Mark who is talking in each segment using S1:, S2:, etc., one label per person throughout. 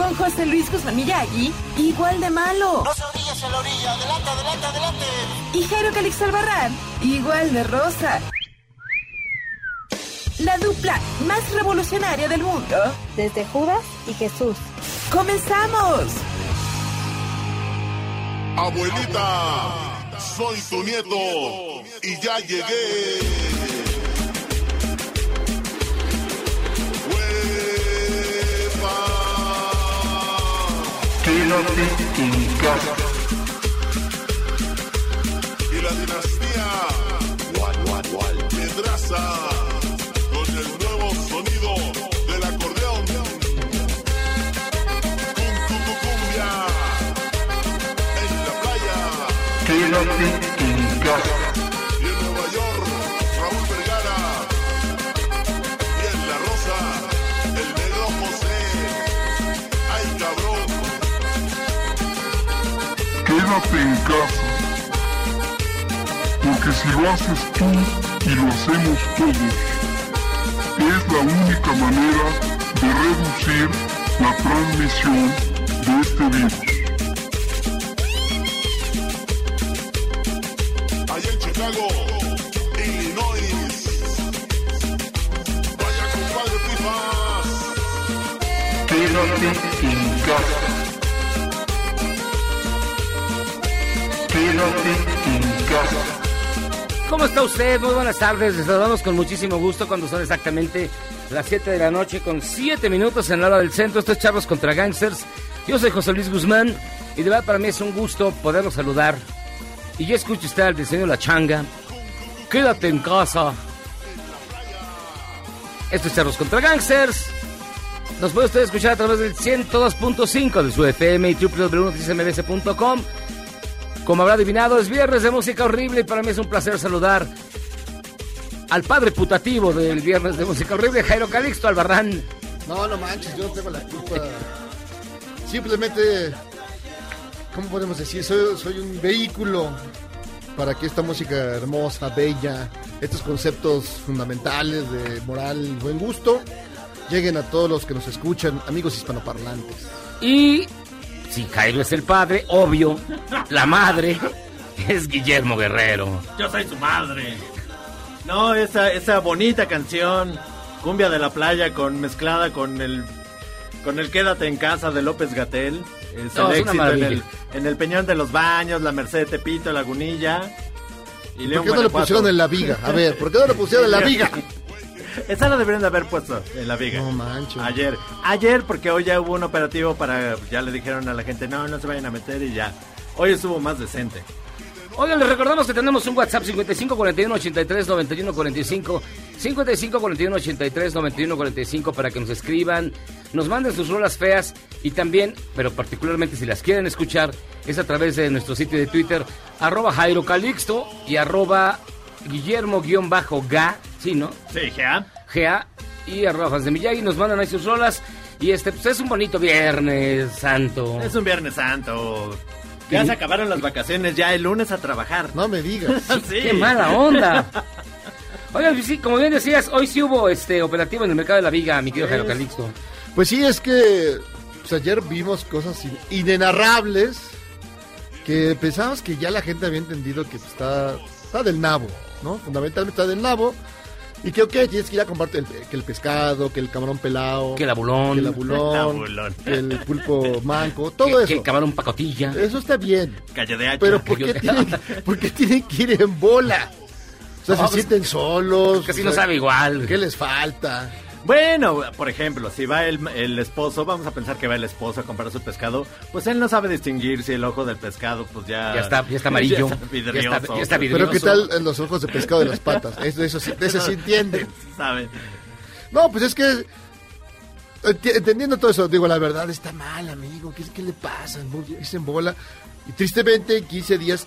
S1: con José Luis Guzmán Miyagi, igual de malo.
S2: No se orillas en la orilla, adelante, adelante, adelante.
S1: Y Jairo Calix Albarrán, igual de rosa. La dupla más revolucionaria del mundo.
S3: Desde Judas y Jesús.
S1: ¡Comenzamos!
S4: Abuelita, soy tu nieto y ya llegué.
S5: Quédate en casa.
S4: Y la dinastía Pedraza con el nuevo sonido del acordeón. Cum, cum, cum, cumbia en la playa.
S5: Quédate en casa. Quédate en casa. Porque si lo haces tú y lo hacemos todos, es la única manera de reducir la transmisión de este virus.
S4: Allá en Chicago, Illinois. Vaya compadre Pifas.
S5: Quédate en casa.
S6: ¿Cómo está usted? Muy buenas tardes. Les saludamos con muchísimo gusto cuando son exactamente las 7 de la noche con 7 minutos en la hora del centro. Esto es Charlos contra Gangsters. Yo soy José Luis Guzmán y de verdad para mí es un gusto poderlos saludar. Y ya escucha usted al diseño La Changa. Quédate en casa. Esto es Charlos contra Gangsters. Nos puede usted escuchar a través del 102.5 de su FM y www.noticiasmbs.com. Como habrá adivinado, es viernes de música horrible y para mí es un placer saludar al padre putativo del viernes de música horrible, Jairo Calixto Albarrán.
S7: No, no manches, yo no tengo la culpa. Simplemente, ¿cómo podemos decir? Soy, soy un vehículo para que esta música hermosa, bella, estos conceptos fundamentales de moral y buen gusto lleguen a todos los que nos escuchan, amigos hispanoparlantes.
S6: Y si Jairo es el padre, obvio, la madre es Guillermo Guerrero.
S8: Yo soy su madre. No, esa, esa bonita canción, Cumbia de la Playa, con mezclada con el con el Quédate en casa de López Gatel. Es
S6: No,
S8: el
S6: es una
S8: éxito en el, en el Peñón de los Baños, la Merced de Tepito, Lagunilla. Y
S7: ¿Por qué no lo
S8: Guanajuato.
S7: pusieron en la viga? A ver, ¿por qué no lo pusieron en la viga?
S8: Esa la deberían de haber puesto en la viga.
S7: No manches.
S8: Ayer. Ayer, porque hoy ya hubo un operativo para. Ya le dijeron a la gente, no, no se vayan a meter y ya. Hoy estuvo más decente.
S6: Oigan, les recordamos que tenemos un WhatsApp 55 41 83 91 45 55 41 83 91 45 para que nos escriban, nos manden sus rolas feas y también, pero particularmente si las quieren escuchar, es a través de nuestro sitio de Twitter, arroba Jairo Calixto y arroba Guillermo-Ga, sí, ¿no?
S8: Sí, ya.
S6: GA y arroba fans de Miyagi, nos mandan ahí sus rolas y este, pues es un bonito viernes santo.
S8: Es un Viernes Santo. Ya se acabaron las vacaciones, ya el lunes a trabajar.
S7: No me digas.
S8: Sí.
S6: ¡Qué mala onda! Oigan, sí, como bien decías, hoy sí hubo este operativo en el mercado de la viga, mi querido Jairo Calixto.
S7: Pues sí, es que pues, ayer vimos cosas in- inenarrables que pensamos que ya la gente había entendido que pues, está, está del nabo, ¿no? Fundamentalmente está del nabo. Y que, ok, tienes que ir a comprarte el, que el pescado, que el camarón pelado,
S6: Que el abulón.
S7: que el abulón,
S8: Abulón.
S7: que el pulpo manco, todo
S6: que,
S7: eso.
S6: que el camarón pacotilla.
S7: Eso está bien.
S8: Calle de hacha.
S7: Pero ¿por qué, tienen, ¿por qué tienen que ir en bola? O sea,
S6: No,
S7: se
S6: pues,
S7: sienten solos.
S6: Casi
S7: o
S6: no sabe igual.
S7: ¿Qué les falta?
S8: Bueno, por ejemplo, si va el, el esposo, vamos a pensar que va el esposo a comprar su pescado, pues él no sabe distinguir si el ojo del pescado, pues ya...
S6: Ya está- ya está amarillo.
S8: Ya está vidrioso.
S6: Ya está- ya está
S7: Pero ¿qué
S6: Vidrioso.
S7: tal en los ojos de pescado de las patas? Eso, eso, sí- de eso sí entienden.
S8: ¿Sabe?
S7: No, pues es que entendiendo todo eso, digo, la verdad está mal, amigo. ¿Qué, qué le pasa? Se embola. Y tristemente, en 15 días,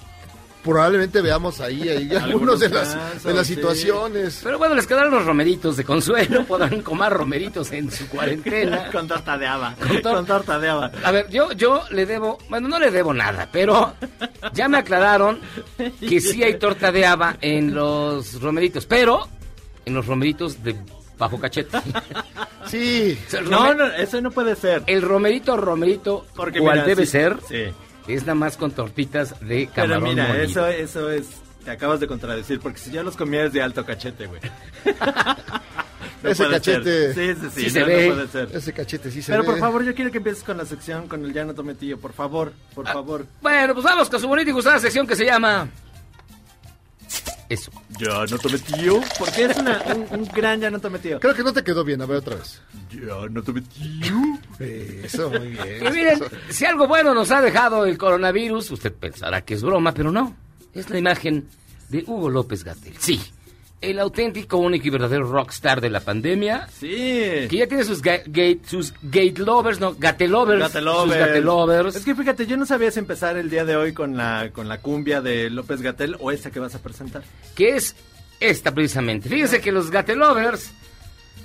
S7: probablemente veamos ahí, ahí algunos de las,
S8: casos,
S7: de las
S8: sí.
S7: situaciones.
S6: Pero bueno, les quedaron los romeritos de consuelo. Podrán comer romeritos en su cuarentena.
S8: Con torta de haba.
S6: Con
S8: Con,
S6: tor-
S8: torta de haba.
S6: A ver, yo, yo le debo, bueno, no le debo nada, pero ya me aclararon que sí hay torta de haba en los romeritos, pero en los romeritos de bajo cachete.
S7: Sí.
S6: O sea, el,
S8: No, no, eso no puede ser.
S6: el romerito, romerito,
S8: Porque
S6: cual
S8: mira,
S6: debe
S8: sí,
S6: ser,
S8: Sí.
S6: Es nada más con tortitas de
S8: Pero
S6: camarón
S8: mira,
S6: molido.
S8: eso, eso es... Te acabas de contradecir, porque si ya los comías de alto cachete, güey. No
S7: Ese cachete-
S8: ser. Sí, sí, sí.
S6: Sí se
S8: no,
S6: ve.
S8: no puede ser.
S7: Ese cachete sí se
S8: Pero
S7: ve.
S8: por favor, yo quiero que empieces con la sección con el llano tometillo, por favor, por favor.
S6: Bueno, pues vamos con su bonita y gustada sección que se llama... Eso.
S8: Llano tometillo. Porque es una, un, un gran llano tometillo.
S7: Creo que no te quedó bien, a ver otra vez.
S8: Llano tometillo.
S7: Eso, muy bien.
S6: Y miren, si algo bueno nos ha dejado el coronavirus, usted pensará que es broma, pero no. Es la imagen de Hugo López Gatel. Sí, el auténtico, único y verdadero rockstar de la pandemia,
S8: Sí.
S6: que ya tiene sus, ga- gate, sus gate lovers, no, gatelovers.
S8: Gatelovers.
S6: Sus gatelovers.
S8: Es que fíjate, yo no sabía si empezar el día de hoy con la, con la cumbia de López Gatel o esta que vas a presentar.
S6: que es esta precisamente. Fíjense que los gatelovers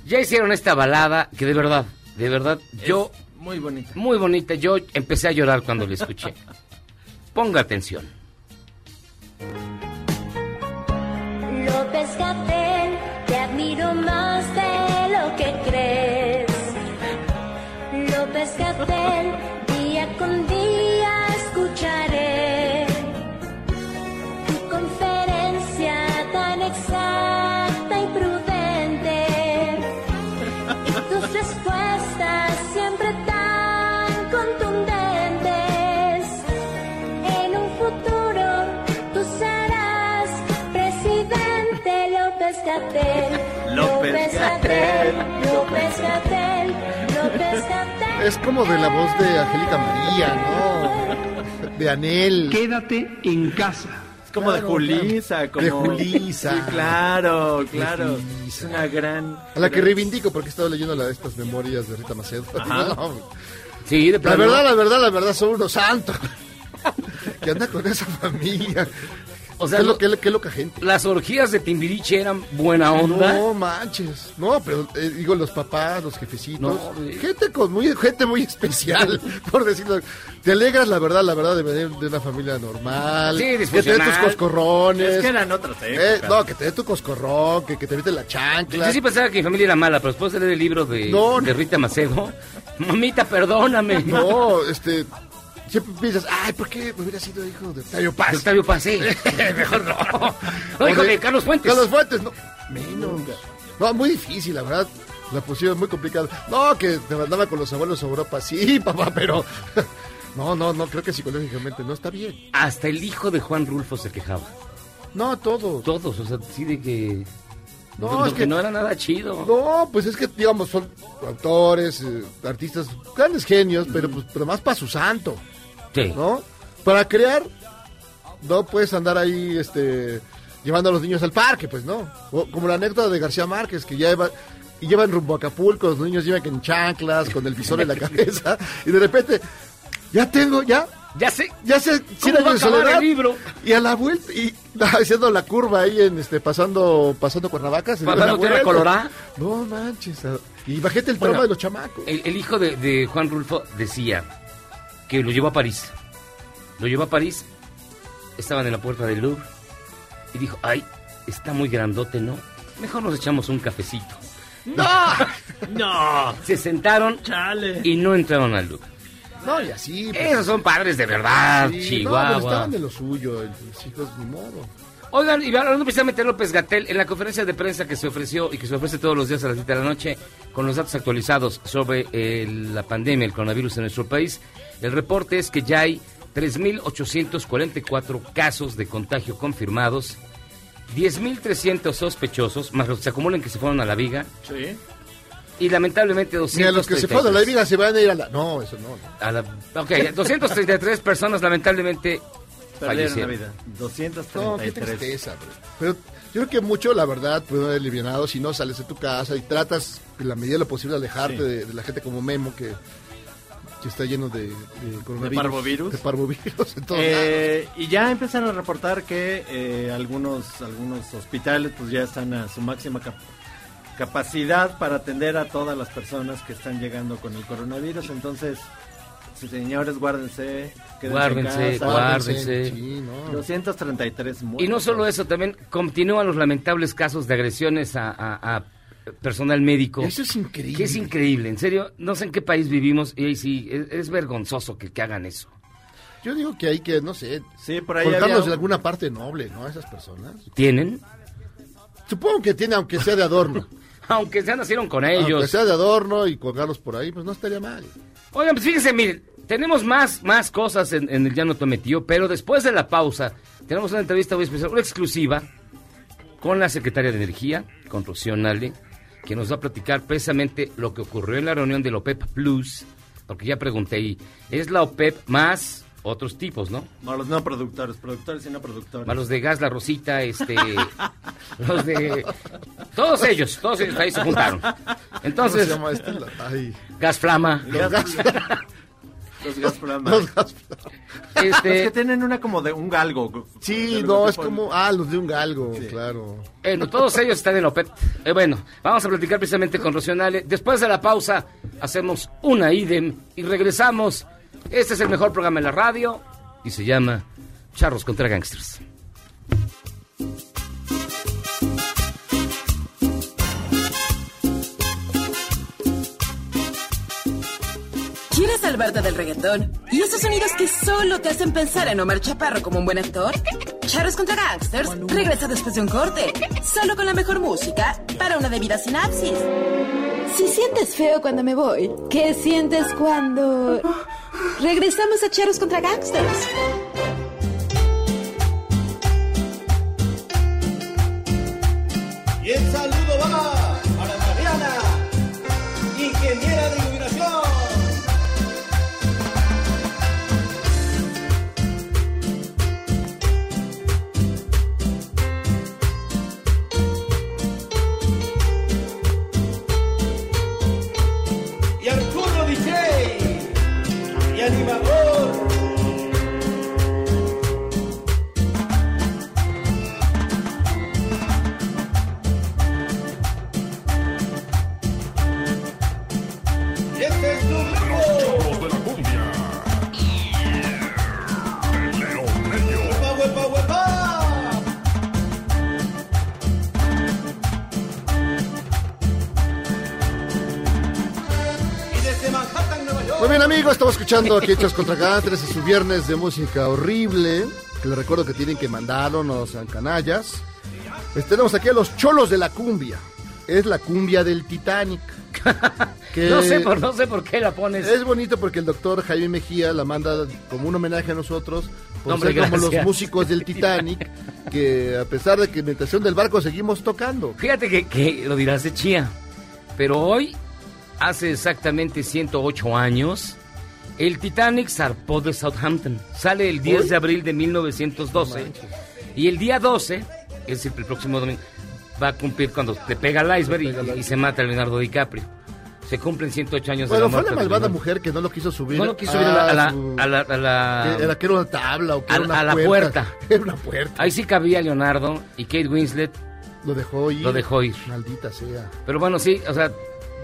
S6: ya hicieron esta balada que de verdad, de verdad, yo,
S8: muy bonita.
S6: muy bonita, yo empecé a llorar cuando la escuché. Ponga atención.
S9: Gatel, te admiro más de lo que crees. López Gatel,
S7: Es como de la voz de Angélica María, ¿no? De Anel.
S10: Quédate en casa.
S8: Es como de Julisa.
S7: claro.
S8: Como...
S7: De Julisa.
S8: Sí, claro, claro.
S7: Julisa.
S8: Es una gran...
S7: A la que reivindico porque he estado leyendo la de estas memorias de Rita Macedo.
S8: Ajá.
S7: No,
S6: Sí, de
S7: la verdad, la verdad, la verdad, son unos santos. que anda con esa familia.
S6: O sea,
S7: qué,
S6: lo-
S7: lo, qué, qué loca gente.
S6: las orgías de Timbiriche eran buena onda.
S7: No manches. No, pero eh, digo los papás, los jefecitos.
S6: No, güey.
S7: gente con muy gente muy especial, por decirlo. Te alegras la verdad, la verdad de venir de una familia normal.
S6: Sí,
S7: que te den tus coscorrones.
S8: Es que eran otras
S7: Eh, no, que te dé tu coscorrón, que, que te mete la
S6: Yo
S7: chancla.
S6: sí pensaba que mi familia era mala, pero después de leer el libro de,
S7: No,
S6: de. Rita Macedo, mamita, perdóname.
S7: No, este. Siempre piensas, ay, ¿por qué me hubiera sido hijo de Octavio Paz?
S6: Octavio Paz, sí. Mejor no. No, hijo de Carlos Fuentes.
S7: Carlos Fuentes, no. Menos. No, muy difícil, la verdad. La pusieron muy complicada. No, que te mandaba con los abuelos a Europa. Sí, papá, pero. No, no, no, creo que psicológicamente no está bien.
S6: Hasta el hijo de Juan Rulfo se quejaba.
S7: No, todos.
S6: Todos, o sea, sí de que...
S7: No,
S6: No,
S7: es
S6: que
S7: que-
S6: no era nada chido.
S7: No, pues es que, digamos, son autores, eh, artistas, grandes genios, pero pues pero más para su santo,
S6: Sí.
S7: ¿no? Para crear, no puedes andar ahí, este, llevando a los niños al parque, pues, ¿no? O como la anécdota de García Márquez, que ya iba, y llevan rumbo a Acapulco, los niños llevan en chanclas, con el visor en la cabeza, y de repente, ya tengo, ya,
S6: Ya sé.
S7: ya sé,
S6: ¿Cómo va a
S7: soledad,
S6: el libro?
S7: y a la vuelta, y haciendo la curva ahí en, este, pasando, pasando Cuernavaca,
S6: Pasando Tierra
S7: vuelta.
S6: Colorada.
S7: No manches. Y bajete el
S6: Bueno,
S7: trauma de los chamacos.
S6: El, el hijo de, de Juan Rulfo decía que lo llevó a París. Lo llevó a París, estaban en la puerta del Louvre y dijo, ay, está muy grandote, ¿no? Mejor nos echamos un cafecito.
S7: ¡No!
S8: No,
S6: Se sentaron
S8: chale.
S6: y no entraron al Louvre.
S7: No, y así. pues,
S6: Esos son padres de verdad,
S7: sí, No, pero
S6: Chihuahua.
S7: estaban de lo suyo, el- los hijos, ni modo.
S6: Oigan, y hablando precisamente de López Gatel, en la conferencia de prensa que se ofreció y que se ofrece todos los días a las 7 de la noche, con los datos actualizados sobre eh, la pandemia, el coronavirus en nuestro país, el reporte es que ya hay 3.844 casos de contagio confirmados 10.300 sospechosos, más los que se acumulan que se fueron a la viga.
S8: Sí.
S6: Y lamentablemente 233.
S7: Ni a los que se fueron a la viga se van a ir a la... No, eso no. no.
S6: A la- ok, 233 personas lamentablemente
S8: Perdieron la vida.
S7: No, qué
S8: 233.
S7: tristeza, bro. Pero yo creo que mucho, la verdad, puede haber alivianado si no sales de tu casa y tratas, en la medida de lo posible, alejarte
S8: Sí.
S7: de, de la gente como Memo, que, que está lleno de, de coronavirus.
S8: parvovirus?
S7: De parvovirus en todos lados.
S8: Eh, y ya empiezan a reportar que eh, algunos algunos hospitales pues ya están a su máxima cap- capacidad para atender a todas las personas que están llegando con el coronavirus. Entonces, señores, guárdense.
S6: Guárdense,
S8: en casa.
S6: guárdense.
S7: Sí, no.
S8: 233 muertos.
S6: Y no solo eso, también continúan los lamentables casos de agresiones a, a- a personal médico.
S7: Eso es increíble.
S6: Que es increíble, en serio, no sé en qué país vivimos y ahí sí, es, es vergonzoso que, que hagan eso.
S7: Yo digo que hay que, no sé,
S8: Sí, por ahí había-
S7: en alguna parte noble, ¿no? A esas personas.
S6: ¿Tienen?
S7: Supongo que tiene, aunque sea de adorno.
S6: Aunque ya nacieron con
S7: Aunque
S6: ellos.
S7: sea de adorno y colgarlos por ahí, pues no estaría mal.
S6: Oigan, pues fíjense, miren, tenemos más, más cosas en, en el Llano Tometío, pero después de la pausa tenemos una entrevista muy especial, una exclusiva, con la secretaria de Energía, con Rocío Nale, que nos va a platicar precisamente lo que ocurrió en la reunión del OPEP Plus, porque ya pregunté, y es la OPEP más otros tipos, ¿no?
S8: No, los no productores, productores y no productores.
S6: Más los de Gas La Rosita, este, los de... Todos ellos, todos ellos ahí se juntaron. Entonces,
S7: ¿Cómo se llama este? Ay,
S6: Gas Flama,
S7: los gas-
S8: Los
S7: los
S6: este...
S8: Es que tienen una como de un galgo.
S7: Sí, no, es
S8: ponen.
S7: como, ah, los de un galgo, claro.
S6: Bueno, todos ellos están en OPEP. Eh, bueno, vamos a platicar precisamente con Rocío Nale. Después de la pausa, hacemos una idem y regresamos. Este es el mejor programa en la radio y se llama Charros contra Gangsters.
S1: ¿Quieres salvarte del reggaetón? ¿Y esos sonidos que solo te hacen pensar en Omar Chaparro como un buen actor? Charros contra Gangsters regresa después de un corte, solo con la mejor música para una debida sinapsis. Si sientes feo cuando me voy, ¿qué sientes cuando... Regresamos a Charros contra Gangsters?
S2: Y el saludo va
S7: Estamos escuchando aquí Hechos contra Gangsters en su viernes de música horrible. Que les recuerdo que tienen que mandarlo, no sean canallas. Pues tenemos aquí a los cholos de la cumbia. Es la cumbia del Titanic. Que
S6: No sé, por, no sé por qué la pones.
S7: Es bonito porque el doctor Jaime Mejía la manda como un homenaje a nosotros por
S6: Hombre,
S7: ser como los músicos del Titanic que a pesar de que en la estación del barco seguimos tocando.
S6: Fíjate que, que lo dirás de chía, pero hoy, hace exactamente 108 años, el Titanic zarpó de Southampton. Sale el 10
S7: ¿Hoy?
S6: de abril de 1912 y el día 12, es decir, el próximo domingo, va a cumplir cuando le pega al iceberg y, y se mata Leonardo DiCaprio. Se cumplen 108 años
S7: Bueno,
S6: de la
S7: fue
S6: muerte
S7: la
S6: de
S7: malvada mujer que no lo quiso subir.
S6: No lo quiso subir a la, a la- a la- a la-
S7: era que era una tabla o que era una
S6: a la
S7: puerta.
S6: puerta.
S7: Era una puerta.
S6: Ahí sí cabía Leonardo y Kate Winslet,
S7: Lo dejó ir.
S6: Lo dejó ir.
S7: Maldita sea.
S6: pero bueno, sí, o sea,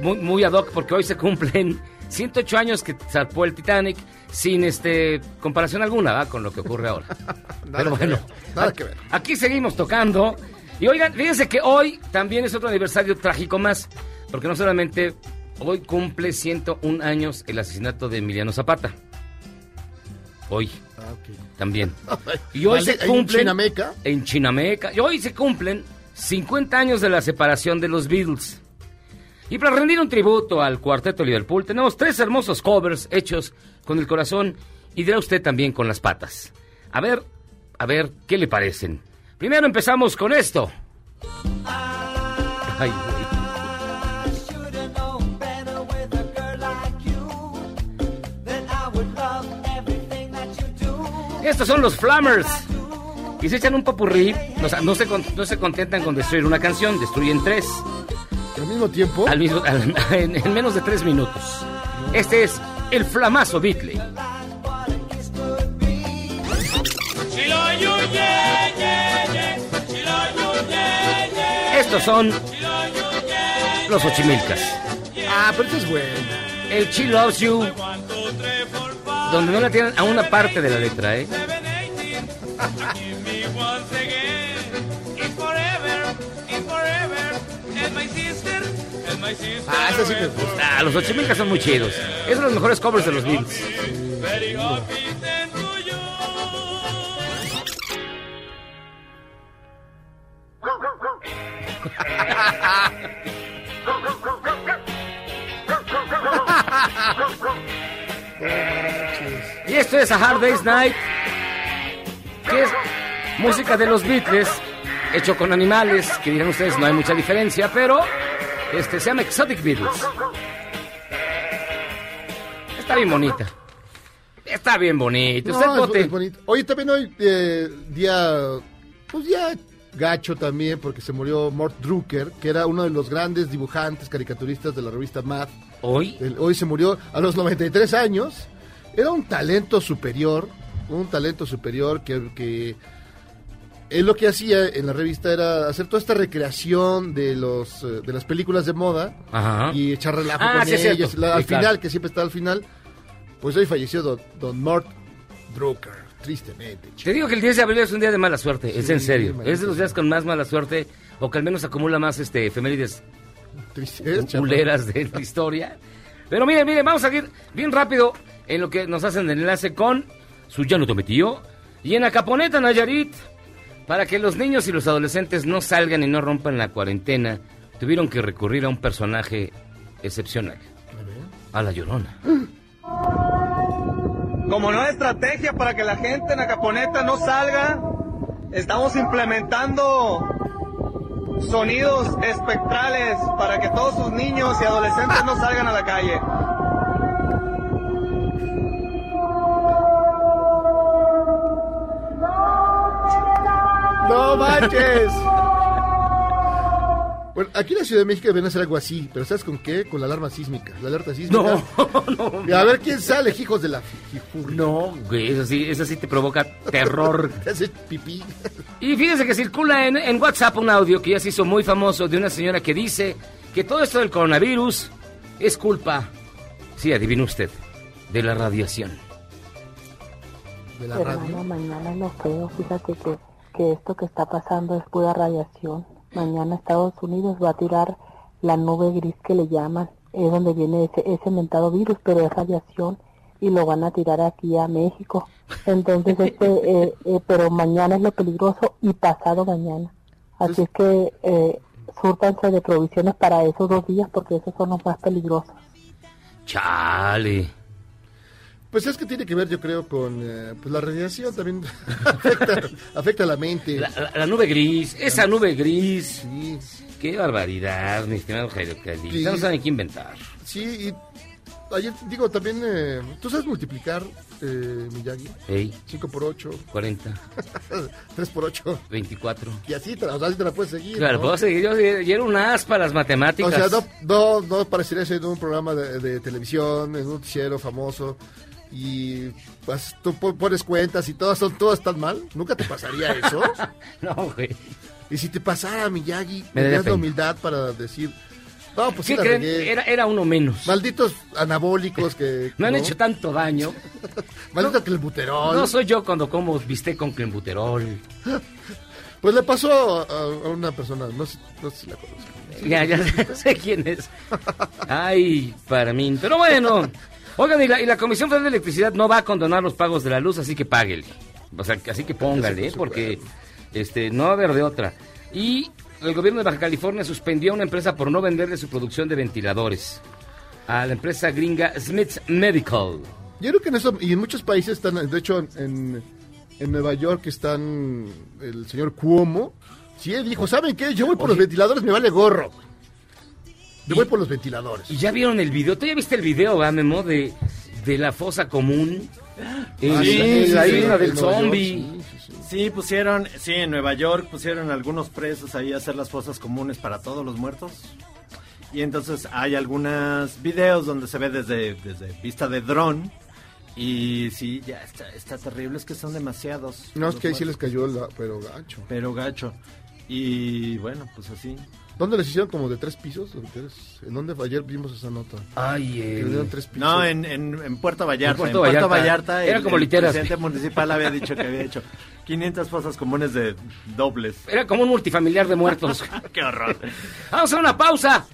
S6: muy, muy ad hoc porque hoy se cumplen 108 años que zarpó el Titanic sin este comparación alguna ¿va? con lo que ocurre ahora. Pero bueno,
S7: ver, nada que ver.
S6: aquí seguimos tocando. Y oigan, fíjense que hoy también es otro aniversario trágico más, porque no solamente hoy cumple 101 años el asesinato de Emiliano Zapata. Hoy
S7: Ah,
S6: también. Y hoy
S7: Vale,
S6: se
S7: ¿hay en
S6: cumplen
S7: Chinameca?
S6: en Chinameca. Y hoy se cumplen 50 años de la separación de los Beatles. Y para rendir un tributo al cuarteto Liverpool, tenemos tres hermosos covers hechos con el corazón y dirá usted también con las patas. A ver, a ver, ¿qué le parecen? Primero empezamos con esto. Estos son los Flammers. Y se echan un popurrí. O sea, no se, no se contentan con destruir una canción, destruyen tres.
S7: Al mismo tiempo.
S6: Al mismo, al- en, en menos de tres minutos. Este es el flamazo Beatle. Estos son los Ochimilcas.
S7: Ah, pero eso es bueno.
S6: El She Loves You. Donde no le tienen a una parte de la letra, ¿eh?
S7: Ah, eso sí me gusta.
S6: Ah, los Ochimilcas son muy chidos. Es de los mejores covers de los Beatles. Y esto es A Hard Day's Night, que es música de los Beatles, hecho con animales, que dirán ustedes no hay mucha diferencia, pero este se llama Exotic Beatles. Está bien bonita. Está bien bonito.
S7: No,
S6: Usted
S7: es-
S6: vote.
S7: es bonito. Oye, también hoy, eh, día, pues ya gacho también, porque se murió Mort Drucker, que era uno de los grandes dibujantes, caricaturistas de la revista Mad.
S6: Hoy.
S7: El- hoy se murió a los 93 años. Era un talento superior, un talento superior que, que él lo que hacía en la revista era hacer toda esta recreación de los eh, de las películas de moda
S6: Ajá.
S7: y echar relajo
S6: Ah,
S7: con
S6: sí, es cierto.
S7: ellos. La- al
S6: Sí, claro.
S7: final, que siempre está al final, pues hoy falleció don, don Mort Drucker, tristemente. chico.
S6: Te digo que el 10 de abril es un día de mala suerte, es
S7: Sí,
S6: en serio. Es de los días con más mala suerte, o que al menos acumula más este efemérides
S7: es,
S6: culeras de la historia. Pero miren, miren, vamos a ir bien rápido en lo que nos hacen el enlace con su llano tometío y en Acaponeta, Nayarit, para que los niños y los adolescentes no salgan y no rompan la cuarentena, tuvieron que recurrir a un personaje excepcional, a la llorona.
S10: Como nueva estrategia para que la gente en Acaponeta no salga, estamos implementando sonidos espectrales para que todos sus niños y adolescentes no salgan a la calle.
S7: ¡No manches! Bueno, aquí en la Ciudad de México deben hacer algo así, pero ¿sabes con qué? Con la alarma sísmica, la alerta sísmica.
S6: No,
S7: Y a ver quién sale, hijos de la fijurri.
S6: no, güey, eso sí, eso sí te provoca terror.
S7: Te hace pipí.
S6: Y fíjense que circula en, en WhatsApp un audio que ya se hizo muy famoso de una señora que dice que todo esto del coronavirus es culpa, sí, adivine usted, de la radiación.
S7: De la
S11: Hermano,
S7: radio.
S11: mañana es lo feo. Fíjate que, que esto que está pasando es pura radiación. Mañana Estados Unidos va a tirar la nube gris que le llaman. Es donde viene ese, ese mentado virus, pero es radiación. Y lo van a tirar aquí a México. Entonces, este, eh, eh, pero mañana es lo peligroso y pasado mañana. Así es que eh, súrtanse de provisiones para esos dos días porque esos son los más peligrosos.
S6: Chale.
S7: Pues es que tiene que ver, yo creo, con eh, pues la radiación también afecta, afecta a la mente.
S6: La, la- la nube gris, esa nube gris.
S7: Sí,
S6: Qué barbaridad, mi estimado Jairo Cali.
S7: Sí.
S6: No saben qué inventar.
S7: sí, y ayer digo también, eh, ¿tú sabes multiplicar, eh, Miyagi?
S6: Ey,
S7: 5 por 8,
S6: 40,
S7: 3 por 8,
S6: 24.
S7: y así te o sea, así te la puedes seguir.
S6: Claro,
S7: ¿no?
S6: puedo seguir. Yo, yo era un as para las
S7: O
S6: matemáticas.
S7: sea, no, no, no parecería ser un programa de, de televisión, en un noticiero famoso, y pues, tú po- pones cuentas y todas son todas tan mal. ¿Nunca te pasaría eso?
S6: No, güey.
S7: y si te pasara, Miyagi, tendrías la humildad para decir, no, pues
S6: ¿Qué creen? Era, era uno menos.
S7: Malditos anabólicos que...
S6: Me han
S7: ¿no?
S6: hecho tanto daño.
S7: Maldito clenbuterol.
S6: No soy yo cuando como bistec con clenbuterol.
S7: Pues le pasó a, a una persona, no no sé si la conozco.
S6: Ya, ya sé quién es. Ay, para mí. Pero bueno. Oigan, y la, y la Comisión Federal de Electricidad no va a condonar los pagos de la luz, así que páguele. O sea, que- así que póngale, ¿eh? porque este, no va a haber de otra. Y el gobierno de Baja California suspendió a una empresa por no venderle su producción de ventiladores. A la empresa gringa Smith Medical.
S7: Yo creo que en eso, y en muchos países están, de hecho, en, en Nueva York están el señor Cuomo. Sí, él dijo, ¿saben qué? Yo voy por los ventiladores, me vale gorro. Yo voy por los ventiladores.
S6: ¿Y ya vieron el video? ¿Tú ya viste el video, va, Memo, de, de la fosa común? En
S7: Ah,
S6: la-
S7: sí,
S6: en la
S7: sí,
S6: isla
S7: sí,
S6: del zombie.
S8: Sí, pusieron, sí, en Nueva York pusieron algunos presos ahí a hacer las fosas comunes para todos los muertos. Y entonces hay algunos videos donde se ve desde, desde vista de dron. Y sí, ya está, está terrible, es que son demasiados.
S7: No, es que ahí sí les cayó, la, pero gacho.
S8: Pero gacho. Y bueno, pues así.
S7: ¿Dónde les hicieron como de tres pisos? ¿En dónde ayer vimos esa nota?
S6: Ay,
S7: dieron tres pisos.
S8: No, en, en, en Puerto Vallarta.
S6: En Puerto
S8: En Puerto
S6: Vallarta.
S8: Vallarta,
S6: Era
S8: el-
S6: como
S8: el
S6: literas.
S8: presidente municipal había dicho que había hecho 500 fosas comunes de dobles.
S6: Era como un multifamiliar de muertos.
S8: ¡Qué horror!
S6: Vamos a una pausa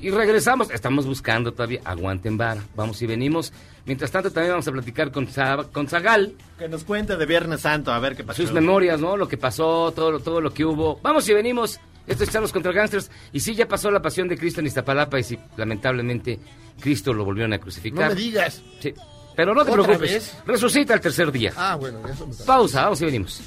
S6: y regresamos. Estamos buscando todavía. Aguanten bar. Vamos y venimos. Mientras tanto, también vamos a platicar con, Sa- con Zagal.
S8: Que nos cuente de Viernes Santo, a ver qué pasó.
S6: Sus memorias, ¿no? Lo que pasó, todo, lo- todo lo que hubo. Vamos y venimos. Esto es Charlos contra Gangsters. Y sí, ya pasó la pasión de Cristo en Iztapalapa. Y sí, lamentablemente, Cristo lo volvieron a crucificar.
S7: No me digas.
S6: Sí. Pero no te
S7: ¿Otra
S6: preocupes.
S7: vez?
S6: Resucita el tercer día.
S7: Ah, bueno, eso me
S6: Pausa, vamos y venimos.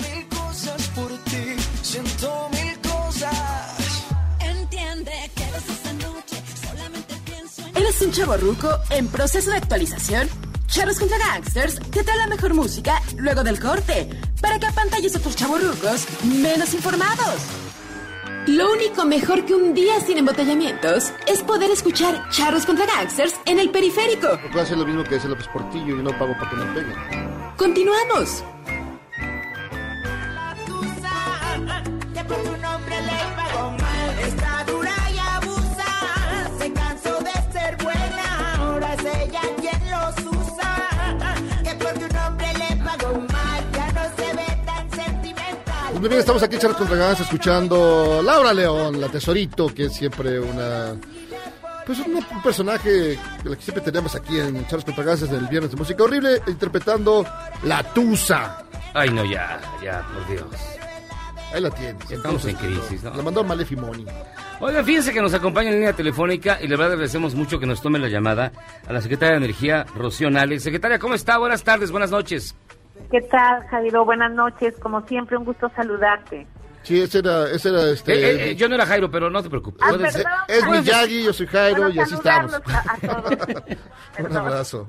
S12: mil cosas por ti, siento mil cosas.
S9: Entiende que esa noche solamente pienso en
S1: ¿Eres un chavo ruco en proceso de actualización? Charros contra Gangsters te trae la mejor música luego del corte para que apantalles a tus chavorrucos menos informados. Lo único mejor que un día sin embotellamientos es poder escuchar Charros contra Gangsters en el periférico.
S7: A hacer lo mismo que dice López Portillo y no pago para que me peguen.
S1: Continuamos.
S7: Pues muy bien, estamos aquí Charlos contra Gangsters escuchando Laura León, la tesorito, que es siempre una... Pues un, un personaje que siempre tenemos aquí en Charlos contra Gangsters del Viernes de Música Horrible, interpretando La Tusa.
S6: Ay, no, ya, ya, por Dios.
S7: Ahí la tienes.
S6: Estamos en crisis, ¿no?
S7: La mandó Malefimoni.
S6: Oiga, fíjense que nos acompaña en línea telefónica y la verdad agradecemos mucho que nos tome la llamada a la secretaria de Energía, Rocío Nales. Secretaria, ¿cómo está? Buenas tardes, buenas noches.
S13: ¿Qué tal, Jairo? Buenas noches. Como siempre, un gusto saludarte.
S7: Sí, ese era, ese era este...
S6: Eh, eh, eh, yo no era Jairo, pero no te preocupes.
S13: Ah, perdón.
S7: Es
S13: Bueno,
S7: Miyagi, yo soy Jairo
S13: bueno,
S7: y así estamos.
S13: a- todos.
S7: Un abrazo.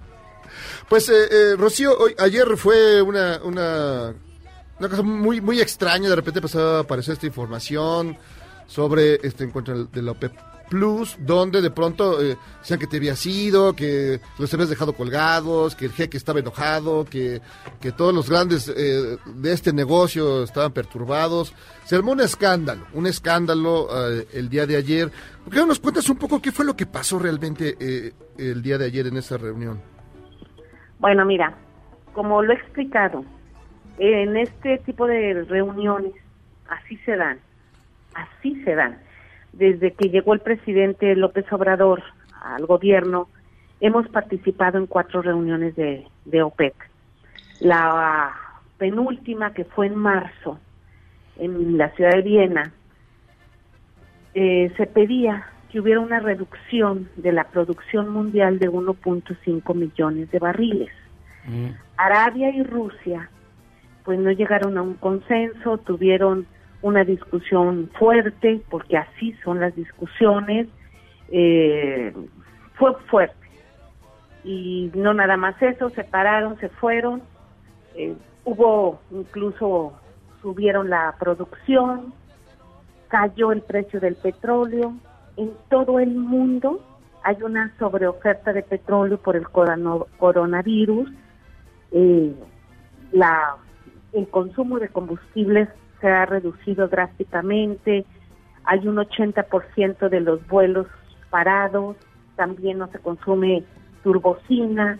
S7: Pues, eh, eh, Rocío, hoy, ayer fue una, una, una cosa muy, muy extraña. De repente empezó a aparecer esta información sobre este encuentro de la OPEP Plus, donde de pronto eh, que te habías ido, que los habías dejado colgados, que el jeque estaba enojado, que, que todos los grandes eh, de este negocio estaban perturbados. Se armó un escándalo, un escándalo eh, el día de ayer. ¿Por qué no nos cuentas un poco qué fue lo que pasó realmente eh, el día de ayer en esa reunión?
S13: Bueno, mira, como lo he explicado, en este tipo de reuniones así se dan, así se dan. Desde que llegó el presidente López Obrador al gobierno, hemos participado en cuatro reuniones de, de OPEC. La penúltima, que fue en marzo, en la ciudad de Viena, eh, se pedía que hubiera una reducción de la producción mundial de 1.5 millones de barriles. Arabia y Rusia pues no llegaron a un consenso, tuvieron una discusión fuerte, porque así son las discusiones, eh, fue fuerte. Y no nada más eso, se pararon, se fueron, eh, hubo incluso, subieron la producción, cayó el precio del petróleo, en todo el mundo hay una sobreoferta de petróleo por el corona- coronavirus, eh, la, el consumo de combustibles se ha reducido drásticamente, hay un 80% de los vuelos parados, también no se consume turbocina,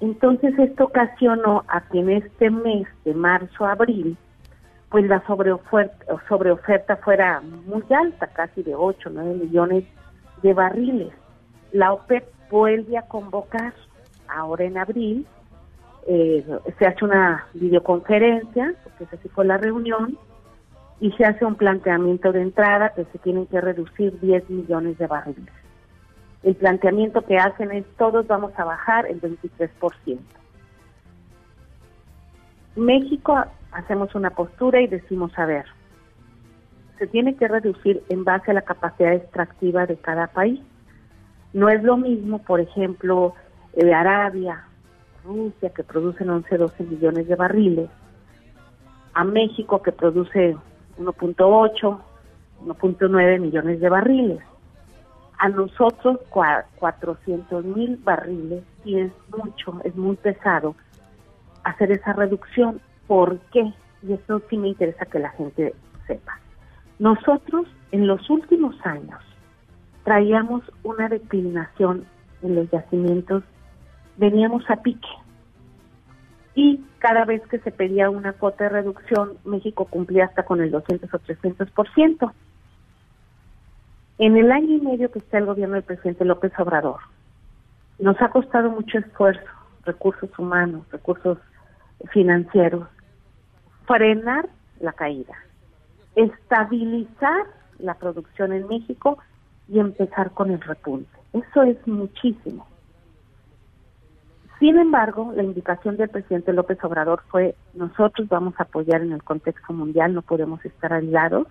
S13: entonces esto ocasionó a que en este mes de marzo-abril, pues la sobreoferta, fuera muy alta, casi de 8 o 9 millones de barriles. La OPEP vuelve a convocar ahora en abril, eh, se hace una videoconferencia, porque así fue la reunión, y se hace un planteamiento de entrada que se tienen que reducir 10 millones de barriles. El planteamiento que hacen es todos vamos a bajar el 23%. México hacemos una postura y decimos, a ver, se tiene que reducir en base a la capacidad extractiva de cada país. No es lo mismo, por ejemplo, eh, Arabia, Rusia, que producen 11, 12 millones de barriles, a México, que produce 1.8, 1.9 millones de barriles. A nosotros, cua- 400 mil barriles, y es mucho, es muy pesado hacer esa reducción. ¿Por qué? Y eso sí me interesa que la gente sepa. Nosotros, en los últimos años, traíamos una declinación en los yacimientos, veníamos a pique. Y cada vez que se pedía una cuota de reducción, México cumplía hasta con el 200 o 300%. En el año y medio que está el gobierno del presidente López Obrador, nos ha costado mucho esfuerzo, recursos humanos, recursos financieros, frenar la caída, estabilizar la producción en México y empezar con el repunte. Eso es muchísimo. Sin embargo, la indicación del presidente López Obrador fue, nosotros vamos a apoyar en el contexto mundial, no podemos estar aislados.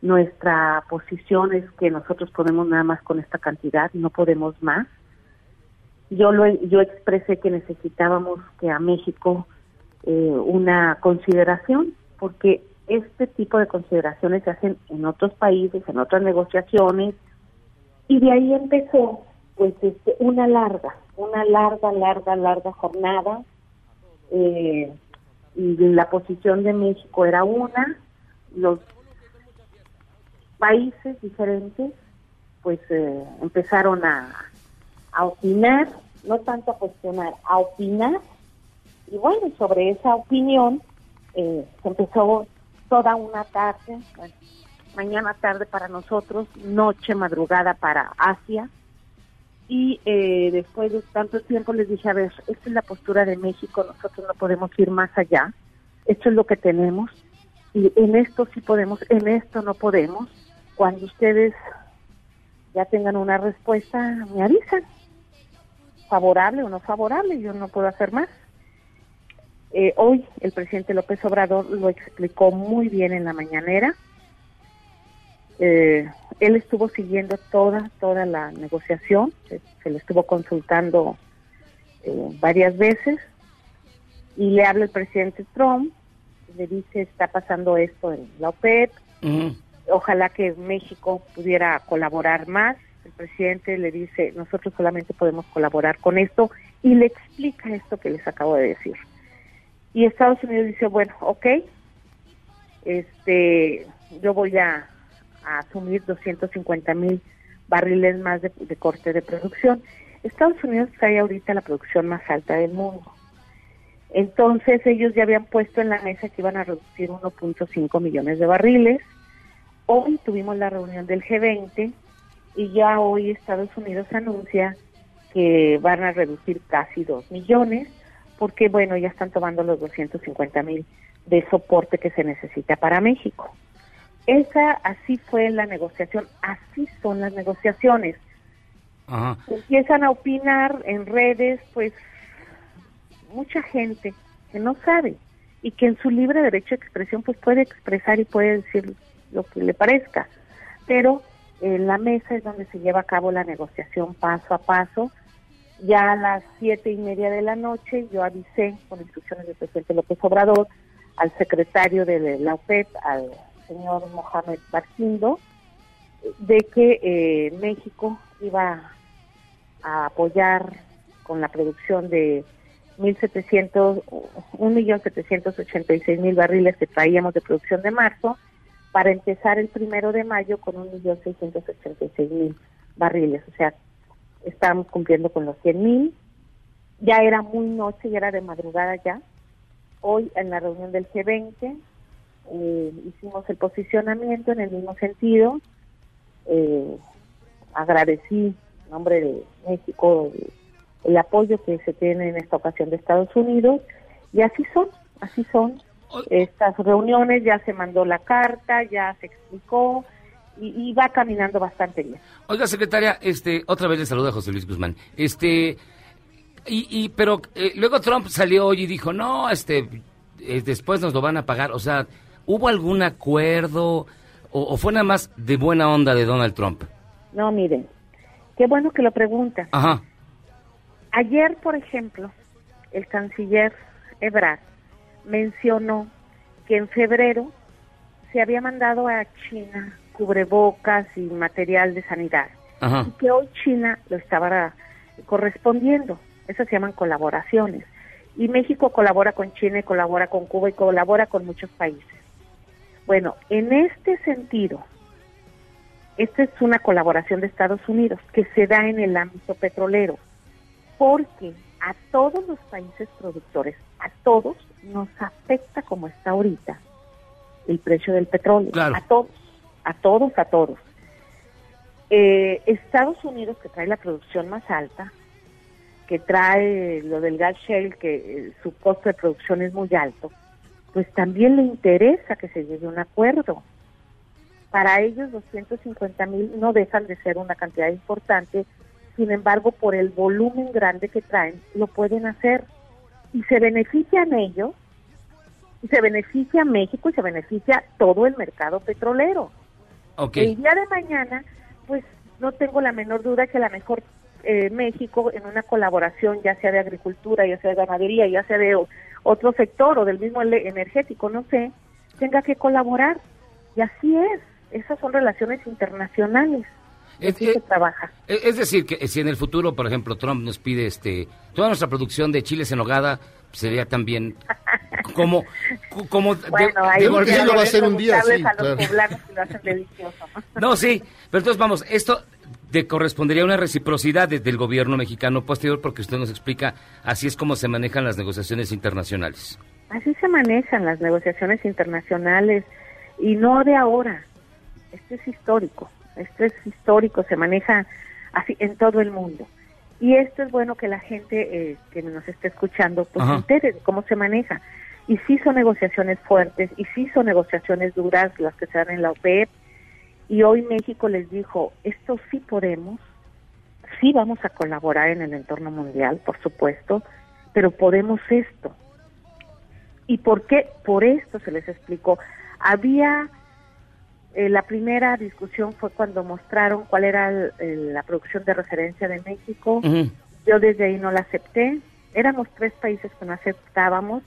S13: Nuestra posición es que nosotros podemos nada más con esta cantidad, no podemos más. Yo, lo, yo expresé que necesitábamos que a México eh, una consideración, porque este tipo de consideraciones se hacen en otros países, en otras negociaciones, y de ahí empezó pues este, una larga, una larga, larga, larga jornada. Eh, y la posición de México era una, los países diferentes pues eh, empezaron a, a opinar, no tanto a cuestionar, a opinar, y bueno, sobre esa opinión eh, se empezó toda una tarde, mañana tarde para nosotros, noche, madrugada para Asia, y eh, después de tanto tiempo les dije, a ver, esta es la postura de México, nosotros no podemos ir más allá, esto es lo que tenemos, y en esto sí podemos, en esto no podemos. Cuando ustedes ya tengan una respuesta, me avisan, favorable o no favorable, yo no puedo hacer más. Eh, hoy el presidente López Obrador lo explicó muy bien en la mañanera. Eh, él estuvo siguiendo toda, toda la negociación, se, se le estuvo consultando eh, varias veces y le habla el presidente Trump, le dice está pasando esto en la OPEP, ojalá que México pudiera colaborar más. El presidente le dice, nosotros solamente podemos colaborar con esto y le explica esto que les acabo de decir. Y Estados Unidos dice, bueno, ok, este, yo voy a, a asumir 250 mil barriles más de, corte de producción. Estados Unidos trae ahorita la producción más alta del mundo. Entonces ellos ya habían puesto en la mesa que iban a reducir 1.5 millones de barriles. Hoy tuvimos la reunión del G20 y ya hoy Estados Unidos anuncia que van a reducir casi 2 millones porque bueno, ya están tomando los 250 mil de soporte que se necesita para México. Esa así fue la negociación, así son las negociaciones.
S6: Ajá.
S13: Empiezan a opinar en redes, pues mucha gente que no sabe y que en su libre derecho de expresión pues puede expresar y puede decir lo que le parezca. Pero en la mesa es donde se lleva a cabo la negociación paso a paso. Ya a las siete y media de la noche yo avisé con instrucciones del presidente López Obrador al secretario de la OPEP, al señor Mohamed Barquindo, de que eh, México iba a apoyar con la producción de 1.700, 1.786.000 barriles que traíamos de producción de marzo, para empezar el primero de mayo con 1.686.000 barriles. O sea, estábamos cumpliendo con los 100.000. Ya era muy noche, ya era de madrugada ya. Hoy en la reunión del G20 eh, hicimos el posicionamiento en el mismo sentido. Eh, agradecí en nombre de México el, apoyo que se tiene en esta ocasión de Estados Unidos y así son, así son estas reuniones, ya se mandó la carta, ya se explicó y, y va caminando bastante bien.
S6: Oiga, secretaria, este, otra vez le saluda José Luis Guzmán. Este, y, y pero eh, luego Trump salió hoy y dijo, no, este, eh, después nos lo van a pagar. O sea, ¿hubo algún acuerdo o, o fue nada más de buena onda de Donald Trump?
S13: No, miren, qué bueno que lo pregunta.
S6: Ajá.
S13: Ayer, por ejemplo, el canciller Ebrard mencionó que en febrero se había mandado a China cubrebocas y material de sanidad
S6: Ajá.
S13: y que hoy China lo estaba correspondiendo. Esas se llaman colaboraciones. Y México colabora con China y colabora con Cuba y colabora con muchos países. Bueno, en este sentido, esta es una colaboración de Estados Unidos que se da en el ámbito petrolero, porque a todos los países productores, a todos nos afecta como está ahorita el precio del petróleo,
S6: Claro.
S13: a todos, a todos, a todos. Eh, Estados Unidos, que trae la producción más alta, que trae lo del gas shale, que eh, su costo de producción es muy alto, pues también le interesa que se llegue a un acuerdo. Para ellos 250 mil no dejan de ser una cantidad importante, sin embargo, por el volumen grande que traen, lo pueden hacer. Y se benefician ellos, y se beneficia México y se beneficia todo el mercado petrolero.
S6: Ok.
S13: El día de mañana, pues no tengo la menor duda que a lo mejor eh, México, en una colaboración, ya sea de agricultura, ya sea de ganadería, ya sea de otro sector o del mismo energético, no sé, tenga que colaborar. Y así es. Esas son relaciones internacionales.
S6: Es,
S13: Así se trabaja.
S6: es- decir, que si en el futuro, por ejemplo, Trump nos pide este toda nuestra producción de chiles en hogada, sería también como... como de-
S13: Bueno, ahí
S6: devolviendo-
S13: ya
S7: va a ser un día
S13: preguntarles
S7: así,
S13: a los
S7: claro.
S13: poblanos que lo hacen delicioso.
S6: No, sí, pero entonces vamos, esto te correspondería a una reciprocidad desde el gobierno mexicano posterior porque usted nos explica, así es como se manejan las negociaciones internacionales.
S13: Así se manejan las negociaciones internacionales y no de ahora. Esto es histórico, esto es histórico, se maneja así en todo el mundo. Y esto es bueno que la gente eh, que nos esté escuchando pues
S14: Ajá.
S13: entere de cómo se maneja. Y sí son negociaciones fuertes y sí son negociaciones duras las que se dan en la OPEP. Y hoy México les dijo, esto sí podemos, sí vamos a colaborar en el entorno mundial, por supuesto, pero podemos esto. ¿Y por qué? Por esto se les explicó. Había, eh, la primera discusión fue cuando mostraron cuál era el- el- la producción de referencia de México. Yo desde ahí no la acepté. Éramos tres países que no aceptábamos.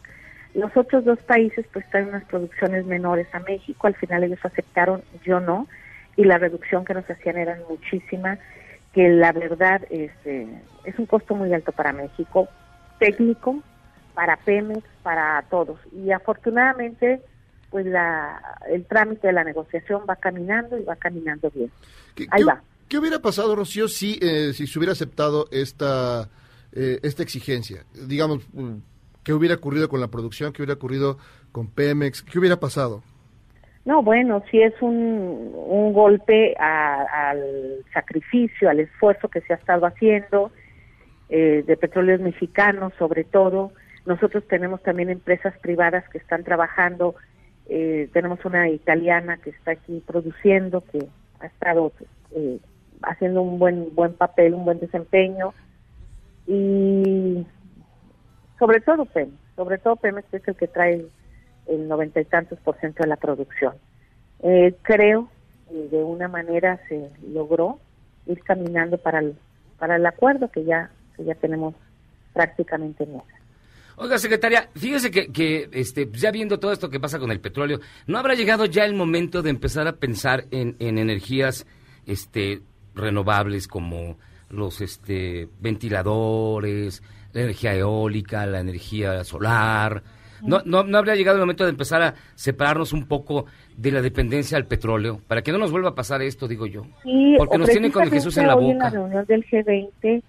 S13: Los otros dos países pues traen unas producciones menores a México. Al final ellos aceptaron, yo no. Y la reducción que nos hacían era muchísima, que la verdad este, es un costo muy alto para México, técnico, para Pemex, para todos. Y afortunadamente pues la, el trámite de la negociación va caminando y va caminando bien. Ahí
S7: ¿Qué,
S13: va.
S7: qué hubiera pasado, Rocío, si, eh, si se hubiera aceptado esta, eh, esta exigencia? Digamos, mm, ¿qué hubiera ocurrido con la producción? ¿Qué hubiera ocurrido con Pemex? ¿Qué hubiera pasado?
S13: No, bueno, sí es un, un golpe a- al sacrificio, al esfuerzo que se ha estado haciendo eh, de petróleos mexicanos, sobre todo. Nosotros tenemos también empresas privadas que están trabajando. eh, tenemos una italiana que está aquí produciendo, que ha estado eh, haciendo un buen buen papel, un buen desempeño. Y sobre todo Pemex, sobre todo Pemex es el que trae el noventa y tantos por ciento de la producción. Eh, creo que de una manera se logró ir caminando para el, para el acuerdo que ya, que ya tenemos prácticamente en mesa.
S6: Oiga, secretaria, fíjese que, que este, ya viendo todo esto que pasa con el petróleo, ¿no habrá llegado ya el momento de empezar a pensar en, en energías este, renovables como los este, ventiladores, la energía eólica, la energía solar? ¿No, no, ¿No habría llegado el momento de empezar a separarnos un poco de la dependencia al petróleo? Para que no nos vuelva a pasar esto, digo yo. Porque nos tienen con Jesús en la
S13: hoy en la
S6: boca.
S13: reunión del G20,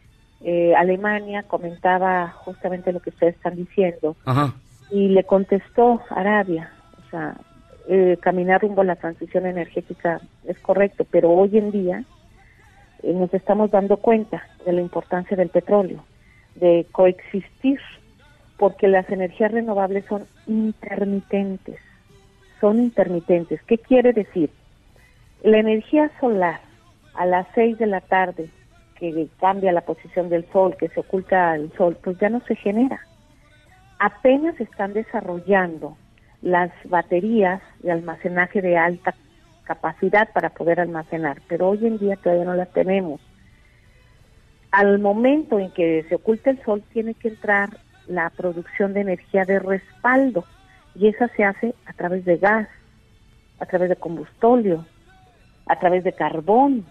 S13: eh, Alemania comentaba justamente lo que ustedes están diciendo
S6: Ajá.
S13: y le contestó Arabia, o sea, eh, caminar rumbo a la transición energética es correcto, pero hoy en día eh, nos estamos dando cuenta de la importancia del petróleo, de coexistir, porque las energías renovables son intermitentes, son intermitentes. ¿Qué quiere decir? La energía solar a las 6 de la tarde, que cambia la posición del sol, que se oculta el sol, pues ya no se genera. apenas están desarrollando las baterías de almacenaje de alta capacidad para poder almacenar, pero hoy en día todavía no las tenemos. Al momento en que se oculta el sol, tiene que entrar la producción de energía de respaldo y esa se hace a través de gas, a través de combustóleo, a través de carbón,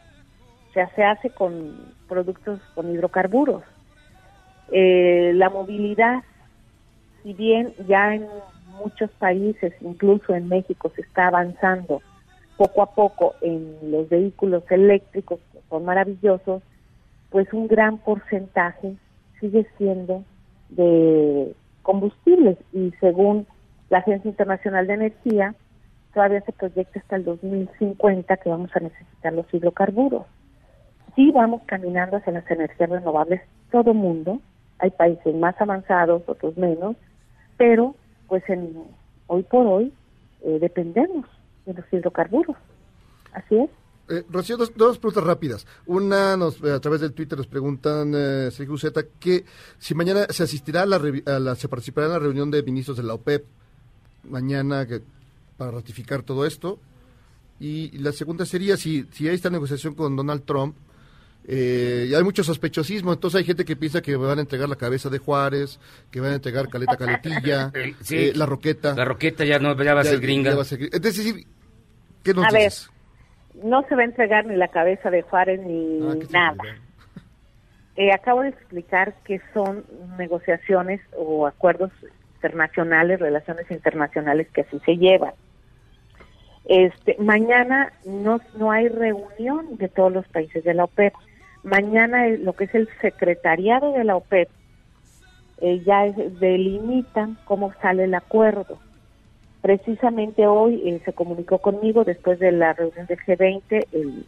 S13: o sea, se hace con productos con hidrocarburos. Eh, la movilidad, si bien ya en muchos países, incluso en México, se está avanzando poco a poco en los vehículos eléctricos, que son maravillosos, pues un gran porcentaje sigue siendo de combustibles y según la Agencia Internacional de Energía, todavía se proyecta hasta el 2050 que vamos a necesitar los hidrocarburos. Sí vamos caminando hacia las energías renovables, todo mundo, hay países más avanzados, otros menos, pero pues en hoy por hoy eh, dependemos de los hidrocarburos. Así es.
S7: Eh, Rocío, dos, dos preguntas rápidas. Una, nos, eh, a través del Twitter nos preguntan, eh, Sergio Uceta, que si mañana se asistirá a la, revi- a la- se participará en la reunión de ministros de la OPEP mañana que, para ratificar todo esto. Y la segunda sería si, si hay esta negociación con Donald Trump, eh, y hay mucho sospechosismo, entonces hay gente que piensa que van a entregar la cabeza de Juárez, que van a entregar Caleta Caletilla,
S6: Sí.
S7: eh, la Roqueta.
S6: La roqueta ya no ya va a ser gringa.
S7: ya va a ser gringa. Es decir, ¿qué nos
S13: A ver,
S7: dices?
S13: No se va a entregar ni la cabeza de Juárez ni
S7: Ah,
S13: nada. Eh, acabo de explicar que son negociaciones o acuerdos internacionales, relaciones internacionales que así se llevan. Este, mañana no, no hay reunión de todos los países de la OPEP. Mañana es lo que es el secretariado de la OPEP eh, ya delimitan cómo sale el acuerdo. Precisamente hoy eh, se comunicó conmigo después de la reunión del G20 el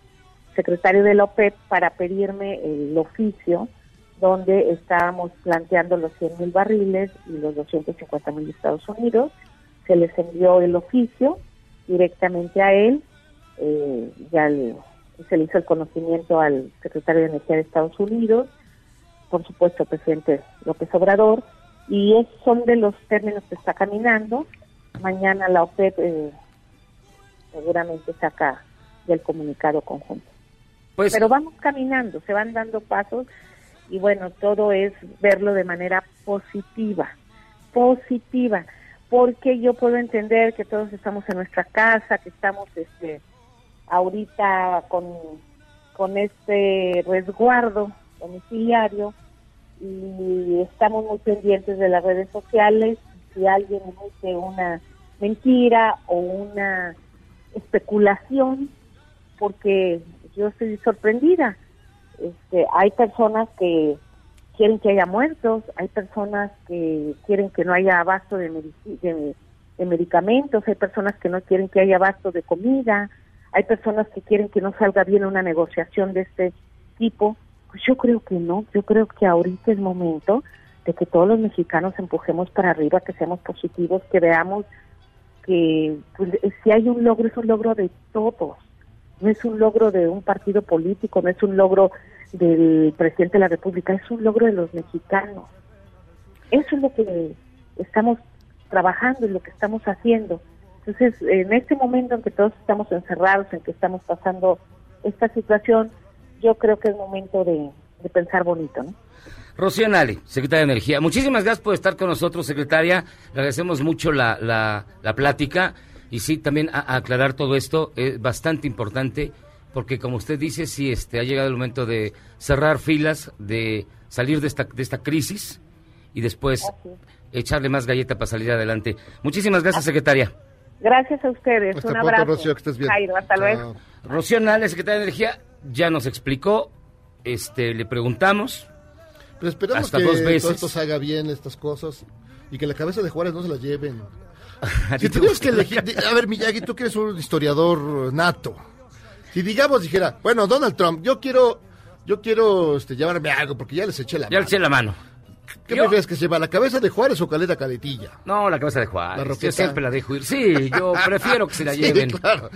S13: secretario de la OPEP para pedirme el oficio donde estábamos planteando los 100 mil barriles y los 250 mil de Estados Unidos. Se les envió el oficio directamente a él, eh, ya le- se le hizo el conocimiento al secretario de Energía de Estados Unidos, por supuesto, presidente López Obrador, y es, son de los términos que está caminando. Mañana la OPEP eh, seguramente saca del comunicado conjunto.
S6: Pues-
S13: Pero vamos caminando, se van dando pasos y bueno, todo es verlo de manera positiva, positiva, porque yo puedo entender que todos estamos en nuestra casa, que estamos este ahorita con, con este resguardo domiciliario y estamos muy pendientes de las redes sociales. Si alguien emite una mentira o una especulación, porque yo estoy sorprendida. Este, hay personas que quieren que haya muertos, hay personas que quieren que no haya abasto de, medicamentos, hay personas que no quieren que haya abasto de comida, hay personas que quieren que no salga bien una negociación de este tipo. Pues yo creo que no, yo creo que ahorita es momento de que todos los mexicanos empujemos para arriba, que seamos positivos, que veamos que pues, si hay un logro, es un logro de todos, no es un logro de un partido político, no es un logro del presidente de la República, es un logro de los mexicanos. Eso es lo que estamos trabajando y lo que estamos haciendo. Entonces, en este momento en que todos estamos encerrados, en que estamos pasando esta situación, yo creo que es momento de, de pensar bonito, ¿no?
S6: Rocío Nale, secretaria de Energía. Muchísimas gracias por estar con nosotros, secretaria. Le agradecemos mucho la, la, la plática y sí, también a, a aclarar todo esto es bastante importante porque como usted dice, sí, este, ha llegado el momento de cerrar filas, de salir de esta, de esta crisis y después echarle más galleta para salir adelante. Muchísimas gracias, secretaria.
S13: Gracias a ustedes.
S6: Hasta
S13: un
S6: pronto,
S13: abrazo.
S6: Rocío, que estés bien.
S13: Jairo, hasta luego.
S6: Rocío Nale, secretaria de Energía, ya nos explicó, este, le preguntamos.
S7: Pero esperamos
S6: hasta
S7: que
S6: dos veces.
S7: todo esto se haga bien, estas cosas, y que la cabeza de Juárez no se la lleven.
S6: ¿A ti
S7: Si tuvieras que elegir, a ver, Miyagi, tú que eres un historiador nato. Si digamos dijera, bueno, Donald Trump, yo quiero, yo quiero este, llevarme algo porque ya les eché la
S6: Ya le eché la mano.
S7: ¿Qué
S6: Yo-
S7: prefieres que se lleva, la cabeza de Juárez o Caleta Caletilla?
S6: No, la cabeza de Juárez.
S7: La
S6: yo siempre la dejo ir. Sí, yo prefiero que se la
S7: Sí,
S6: lleven.
S7: claro.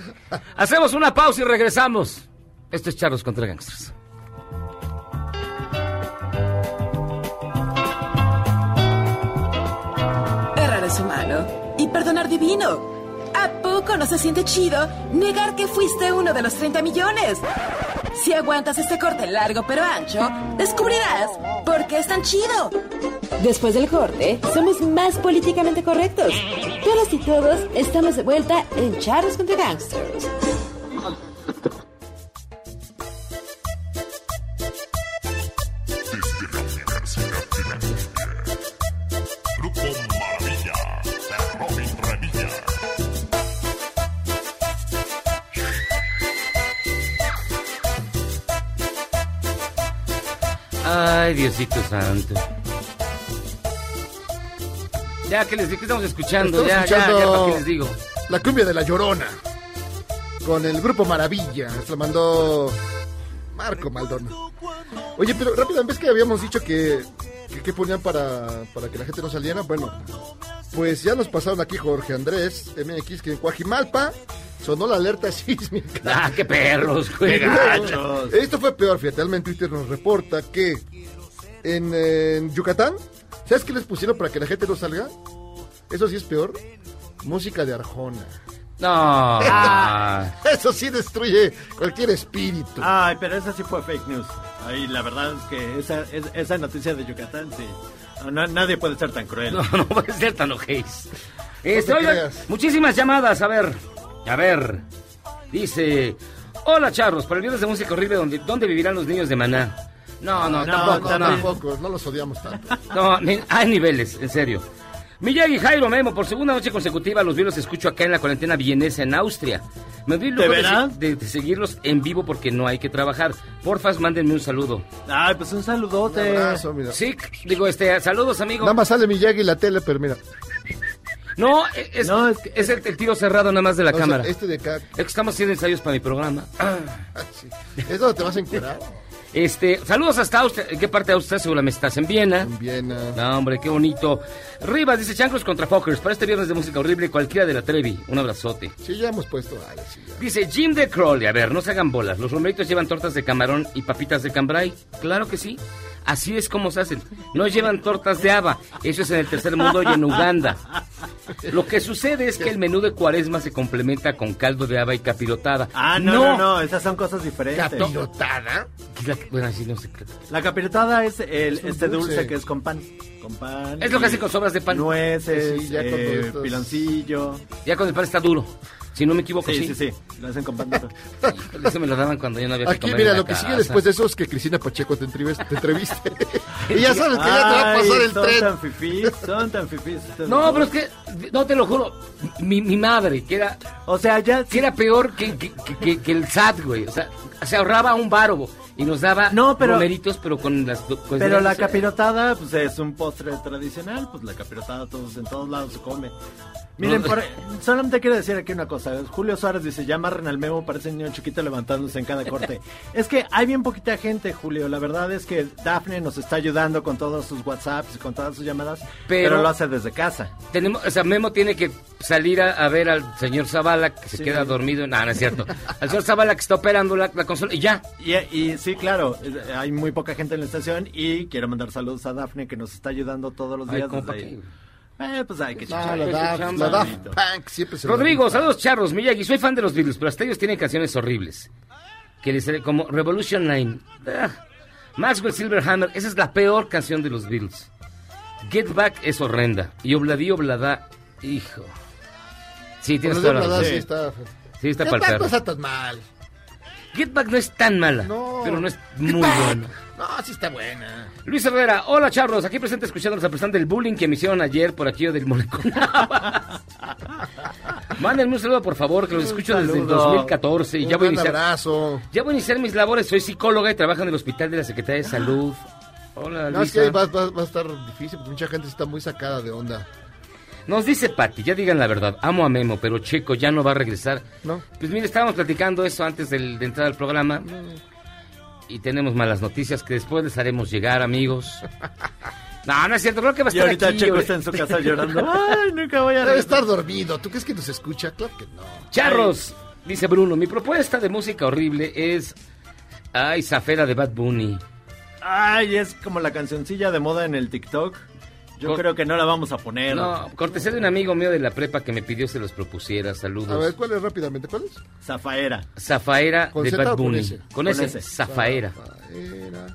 S6: Hacemos una pausa y regresamos. Esto es Charlos contra Gangsters.
S1: Perdonar divino. ¿A poco no se siente chido negar que fuiste uno de los 30 millones? Si aguantas este corte largo pero ancho, descubrirás por qué es tan chido. Después del corte, somos más políticamente correctos. Todas y todos estamos de vuelta en Charles contra Gangsters.
S6: Ay, Diosito santo. Ya, que les digo? ¿Qué estamos escuchando?
S7: Estamos
S6: ya,
S7: escuchando
S6: ya, ya, ¿para qué les digo?
S7: La cumbia de la Llorona. Con el grupo Maravilla. Se lo mandó Marco Maldonado. Oye, pero rápido, ¿ves que habíamos dicho que, que, que ponían para, para que la gente no saliera? Bueno, pues ya nos pasaron aquí Jorge Andrés MX que en Coajimalpa sonó la alerta sísmica.
S6: Ah, qué perros, gachos.
S7: Esto fue peor, fíjate, en Twitter nos reporta que en, en Yucatán, ¿sabes qué les pusieron para que la gente no salga? Eso sí es peor. Música de Arjona.
S6: No.
S8: Ah.
S7: Eso sí destruye cualquier espíritu.
S8: Ay, pero esa sí fue fake news. Ahí la verdad es que esa, es- esa noticia de Yucatán, sí. No, na- nadie puede ser tan cruel.
S6: No, no puede ser tan ojéis. Este, oigan, muchísimas llamadas, a ver. A ver. Dice, hola charros, para el viernes de música horrible, ¿dónde, ¿dónde vivirán los niños de Maná? No, no,
S7: No,
S6: tampoco, no.
S7: tampoco, no los odiamos tanto.
S6: No, ni- hay niveles, en serio. Miyagi Jairo Memo, por segunda noche consecutiva los vi los escucho acá en la cuarentena vienesa en Austria. Me doy lujo
S8: ¿De
S6: de,
S8: verdad?
S6: de- de seguirlos en vivo porque no hay que trabajar. Porfas, mándenme un saludo.
S8: Ay, pues un saludote.
S7: Un abrazo, mira.
S6: Sí, digo, este, saludos, amigo.
S7: Nada más sale Miyagi en la tele, pero mira.
S6: No, es, es, el, el tiro cerrado nada más de la cámara.
S7: este de acá.
S6: Es que estamos haciendo ensayos para mi programa.
S7: Ah, sí. ¿Es donde te vas a encuerar?
S6: Este, saludos hasta Austria. ¿En qué parte de Austria seguramente estás? ¿En Viena?
S7: En Viena.
S6: No, hombre, qué bonito. Rivas dice Chancros contra Fockers. Para este viernes de música horrible, cualquiera de la Trevi. Un abrazote.
S7: Sí, ya hemos puesto. Vale, sí, ya.
S6: Dice Jim de Crowley. A ver, no se hagan bolas. ¿Los romeritos llevan tortas de camarón y papitas de cambray? Claro que sí. Así es como se hacen. No llevan tortas de haba. Eso es en el tercer mundo y en Uganda. Lo que sucede es que el menú de cuaresma se complementa con caldo de haba y capirotada.
S8: Ah, no, no, no, esas son cosas diferentes.
S7: ¿Capirotada?
S6: Bueno, así no sé.
S8: La capirotada es el,
S7: Es
S8: este dulce.
S7: dulce.
S8: que es con pan. Con pan.
S6: Es lo que
S8: y
S6: hacen con sobras de pan.
S8: Nueces,
S7: Sí, ya con
S8: eh,
S7: todo esto es-
S8: piloncillo.
S6: Ya con el pan está duro. Si no me equivoco,
S8: Sí,
S6: sí.
S8: sí, sí. Lo hacen con pan duro.
S6: Eso me lo daban cuando yo no había que
S7: Aquí,
S6: comer
S7: mira,
S6: en la
S7: lo que sigue después de eso es que Cristina Pacheco te, entrevis- te entreviste. y ya sabes que ya te va a pasar el
S8: son
S7: tren.
S8: tan fifís, son tan fifís.
S6: No, pero es que, no te lo juro, mi, mi madre, que era,
S8: O sea, ya...
S6: que era peor que, que, que- que- que el SAT, güey. O sea, se ahorraba un bárobo y nos daba
S8: No, pero-
S6: pero con las... con
S8: Pero la capirotada, pues es un postre tradicional, pues la capirotada todos en todos lados se come. Miren, por- solamente quiero decir aquí una cosa. Julio Suárez dice, ya amarren al memo, parece un niño chiquito levantándose en cada corte. es que hay bien poquita gente, Julio. La verdad es que Dafne nos está ayudando con todos sus WhatsApps y con todas sus llamadas, pero,
S6: Pero-
S8: lo hace desde casa.
S6: Tenemos, o sea, Memo tiene que salir a, a ver al señor Zavala, que se
S8: Sí.
S6: queda dormido. No, no es cierto. Al señor Zavala que está operando la, la consola y ya.
S8: Y, y sí, claro, hay muy poca gente en la estación y quiero mandar saludos a Dafne que nos está ayudando todos los
S6: Ay,
S8: días.
S6: ¿cómo
S8: Eh, pues hay que chichar.
S7: la Daft,
S6: chamba.
S7: la Daft Punk siempre se
S6: Rodrigo, saludos charros, Miyagi. Soy fan de los Beatles, pero hasta ellos tienen canciones horribles. Que les como Revolution 9. Ah. Maxwell Silverhammer, esa es la peor canción de los Beatles. Get Back es horrenda. Y Obladi Oblada, hijo. Sí, tienes toda la razón.
S7: sí está.
S6: Sí, está
S7: ¿Qué
S6: para el
S7: tal
S6: perro.
S7: no está tan mal?
S6: Get Back no es tan mala,
S7: No.
S6: pero no es muy buena.
S7: No, sí está buena.
S6: Luis Herrera, hola charros, aquí presente escuchándolos a pesar del bullying que me hicieron ayer por aquí del Moleconaba. Mándenme un saludo por favor, que los escucho desde el
S8: saludo.
S6: 2014 y
S7: Un
S6: ya voy a
S7: gran
S6: iniciar.
S7: abrazo.
S6: Ya voy a iniciar mis labores, soy psicóloga y trabajo en el hospital de la Secretaría de Salud. Hola,
S7: No, es que ahí va, va- va a estar difícil porque mucha gente está muy sacada de onda.
S6: Nos dice Pati, ya digan la verdad, amo a Memo, pero Checo ya no va a regresar.
S7: ¿No?
S6: Pues mire, estábamos platicando eso antes del- de entrar al programa. Y tenemos malas noticias que después les haremos llegar, amigos. No, no es cierto, creo que va a
S8: Y
S6: estar
S8: ahorita
S6: aquí.
S8: Checo está en su casa llorando. Ay, nunca voy a
S7: Debe estar dormido. ¿Tú crees que nos escucha? Claro que no.
S6: Charros, dice Bruno, mi propuesta de música horrible es... Ay, Zafera de Bad Bunny.
S8: Ay, es como la cancioncilla de moda en el TikTok. Yo creo que no la vamos a poner.
S6: No, cortesía de un amigo mío de la prepa que me pidió se los propusiera. Saludos.
S7: A ver, ¿cuál es rápidamente? ¿Cuál es?
S8: Zafaera.
S6: Zafaera
S7: ¿Con
S6: de Bad
S7: con
S6: Bunny. Con,
S8: Con
S6: ese,
S8: S.
S6: Zafaera.
S7: Zafaera.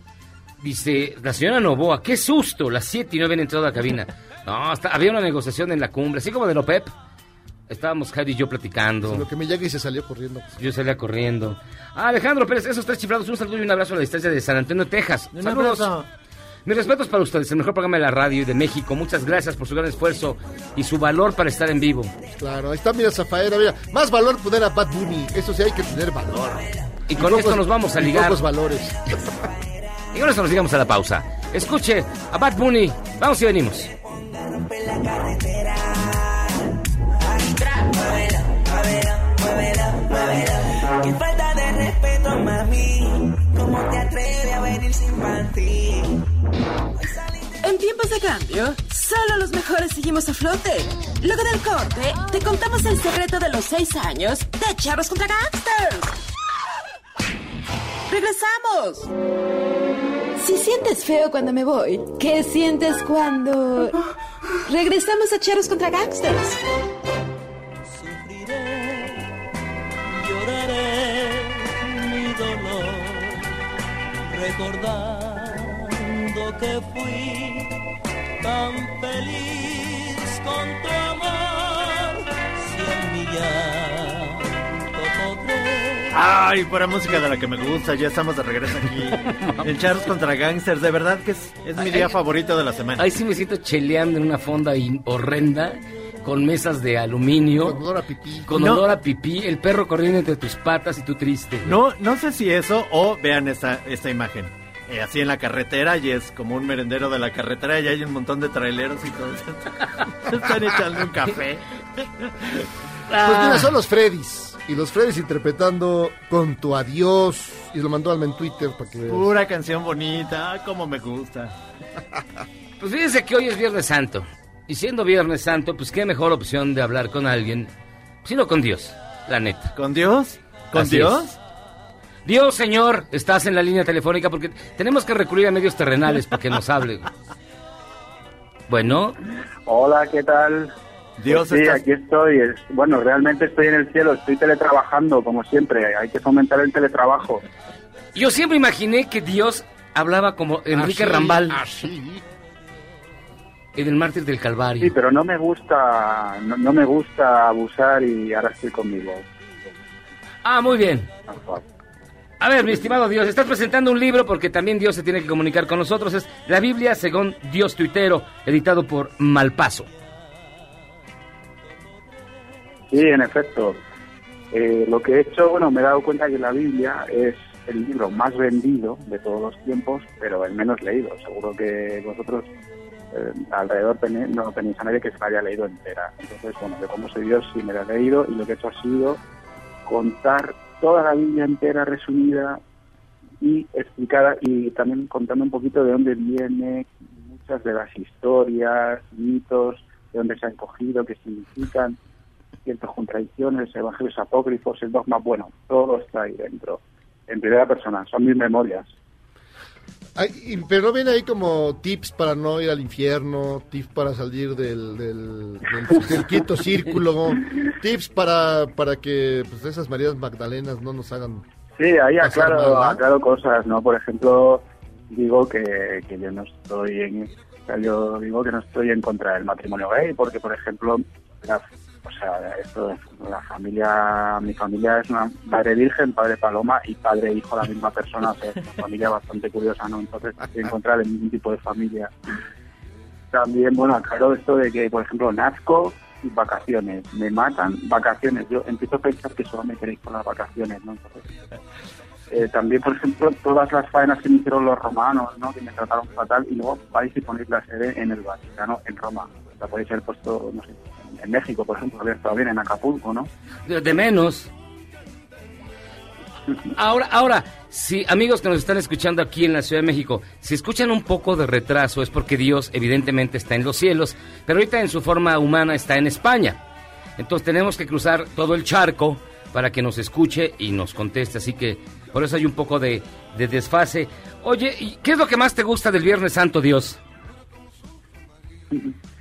S6: Dice la señora Novoa, qué susto, las 7 y no habían entrado a la cabina. No, hasta- había una negociación en la cumbre, así como de lo Pep. Estábamos Javi y yo platicando.
S7: Lo que me llega y se salió corriendo.
S6: Yo salía corriendo. Ah, Alejandro Pérez, esos tres chiflados, un saludo y un abrazo a la distancia de San Antonio, Texas.
S8: Un
S6: Saludos. Mis respetos para ustedes, el mejor programa de la radio y de México. Muchas gracias por su gran esfuerzo y su valor para estar en vivo.
S7: Claro, ahí está, mira, Zafaera, mira. Más valor poner a Bad Bunny. Eso sí, hay que tener valor.
S6: Y con esto nos vamos a ligar.
S7: pocos valores.
S6: Y con esto nos llegamos a la pausa. Escuche a Bad Bunny. Vamos y venimos.
S12: Qué falta de respeto, mami. ¿Cómo te atreves a venir sin?
S1: En tiempos de cambio, solo los mejores seguimos a flote. Luego del corte, te contamos el secreto de los seis años de Charros contra Gangsters. ¡Regresamos! Si sientes feo cuando me voy, ¿qué sientes cuando... Regresamos a Charros contra Gangsters?
S12: Recordando que fui tan feliz con tu amor. Si en mi llanto podré.
S8: Ay, pura música de la que me gusta. Ya estamos de regreso aquí. en Charles contra Gangsters. De verdad que es, es mi día favorito de la semana.
S6: Ahí sí me siento cheleando en una fonda in- horrenda, con mesas de aluminio.
S7: Con olor a pipí.
S6: Con
S8: No.
S6: olor a pipí, el perro corriendo entre tus patas y tú triste. güey.
S8: No, no sé si eso o vean esta, esta imagen. Eh, así en la carretera y es como un merendero de la carretera y hay un montón de traileros y todos están echando un café.
S7: Pues mira, son los Freddys. Y los Freddys interpretando con tu adiós. Y lo mandó Alma en Twitter para que.
S8: Pura canción bonita, ah, como me gusta.
S6: Pues fíjense que hoy es Viernes Santo. Y siendo Viernes Santo, pues qué mejor opción de hablar con alguien, sino con Dios, la neta.
S8: ¿Con Dios? ¿Con
S6: Así
S8: Dios?
S6: es. Dios, Señor, estás en la línea telefónica porque tenemos que recurrir a medios terrenales para que nos hable. Bueno,
S14: Hola, ¿qué tal?
S8: Dios,
S14: Pues sí,
S8: estás-
S14: aquí estoy. Es- Bueno, realmente estoy en el cielo, estoy teletrabajando, como siempre. Hay que fomentar el teletrabajo.
S6: yo siempre imaginé que Dios hablaba como Enrique
S7: Así,
S6: Rambal
S7: Así.
S6: En el Mártir del Calvario.
S14: Sí, pero no me gusta, no, no me gusta abusar y ahora estoy conmigo.
S6: Ah, muy bien. A ver, mi estimado Dios, estás presentando un libro porque también Dios se tiene que comunicar con nosotros. Es la Biblia según Dios tuitero, editado por Malpaso.
S14: Sí, en efecto. Eh, lo que he hecho, bueno, me he dado cuenta que la Biblia es el libro más vendido de todos los tiempos, pero el menos leído. Seguro que vosotros eh, alrededor no tenéis a nadie que se la haya leído entera. Entonces, bueno, de cómo soy Dios sí me la he leído y lo que he hecho ha sido contar toda la Biblia entera resumida y explicada y también contando un poquito de dónde viene muchas de las historias, mitos, de dónde se han cogido, qué significan, ciertas contradicciones, evangelios apócrifos, el dogma, bueno, todo está ahí dentro, en primera persona, son mis memorias.
S7: Ay, pero no viene ahí como tips para no ir al infierno, tips para salir del, del, del- del quieto círculo, tips para, para que pues, esas Marías Magdalenas no nos hagan...
S14: Sí, ahí aclaro, aclaro cosas, ¿no? Por ejemplo, digo que, que yo no estoy en... o sea, yo digo que no estoy en contra del matrimonio gay, porque, por ejemplo, o sea, esto, la familia, mi familia es una madre virgen, padre paloma y padre e hijo la misma persona, o sea, es una familia bastante curiosa, ¿no? Entonces, estoy en contra de ningún tipo de familia. También, bueno, aclaro esto de que, por ejemplo, nazco y vacaciones. Me matan vacaciones. Yo empiezo a pensar que solo me queréis con las vacaciones, ¿no? Entonces, eh, también, por ejemplo, todas las faenas que me hicieron los romanos, ¿no? Que me trataron fatal y luego vais y ponéis la sede en el Vaticano, en Roma. La podéis haber puesto, no sé, en México, por ejemplo, habría estado bien, en Acapulco, ¿no?
S6: De, de menos. Ahora, ahora, si amigos que nos están escuchando aquí en la Ciudad de México, si escuchan un poco de retraso es porque Dios evidentemente está en los cielos, pero ahorita en su forma humana está en España. Entonces tenemos que cruzar todo el charco para que nos escuche y nos conteste, así que por eso hay un poco de, de desfase. Oye, ¿y ¿qué es lo que más te gusta del Viernes Santo, Dios?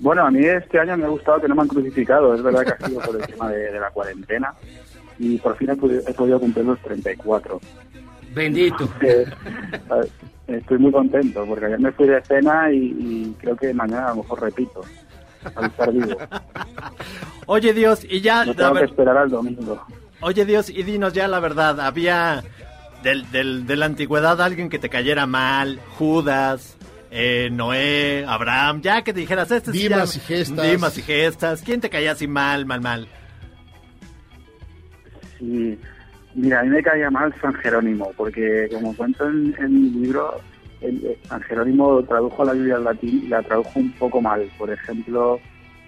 S14: Bueno, a mí este año me ha gustado que no me han crucificado. Es verdad que ha sido por el tema de, de la cuarentena. Y por fin he, podi- he podido cumplir los 34.
S6: Bendito.
S14: Eh, Estoy muy contento porque ayer me fui de cena y, y creo que mañana a lo mejor repito. Al estar vivo.
S8: Oye Dios, y ya...
S14: No tengo que esperar al domingo.
S8: oye Dios, y dinos ya la verdad, ¿había del, del- de la antigüedad alguien que te cayera mal? Judas, eh, Noé, Abraham, ya que te dijeras... Este sí
S7: Dimas
S8: ya-
S7: y gestas.
S8: Dimas y gestas. ¿Quién te caía así mal, mal, mal?
S14: Sí, mira, a mí me caía mal San Jerónimo, porque como cuento en, en mi libro, el- el San Jerónimo tradujo la Biblia al latín y la tradujo un poco mal. Por ejemplo,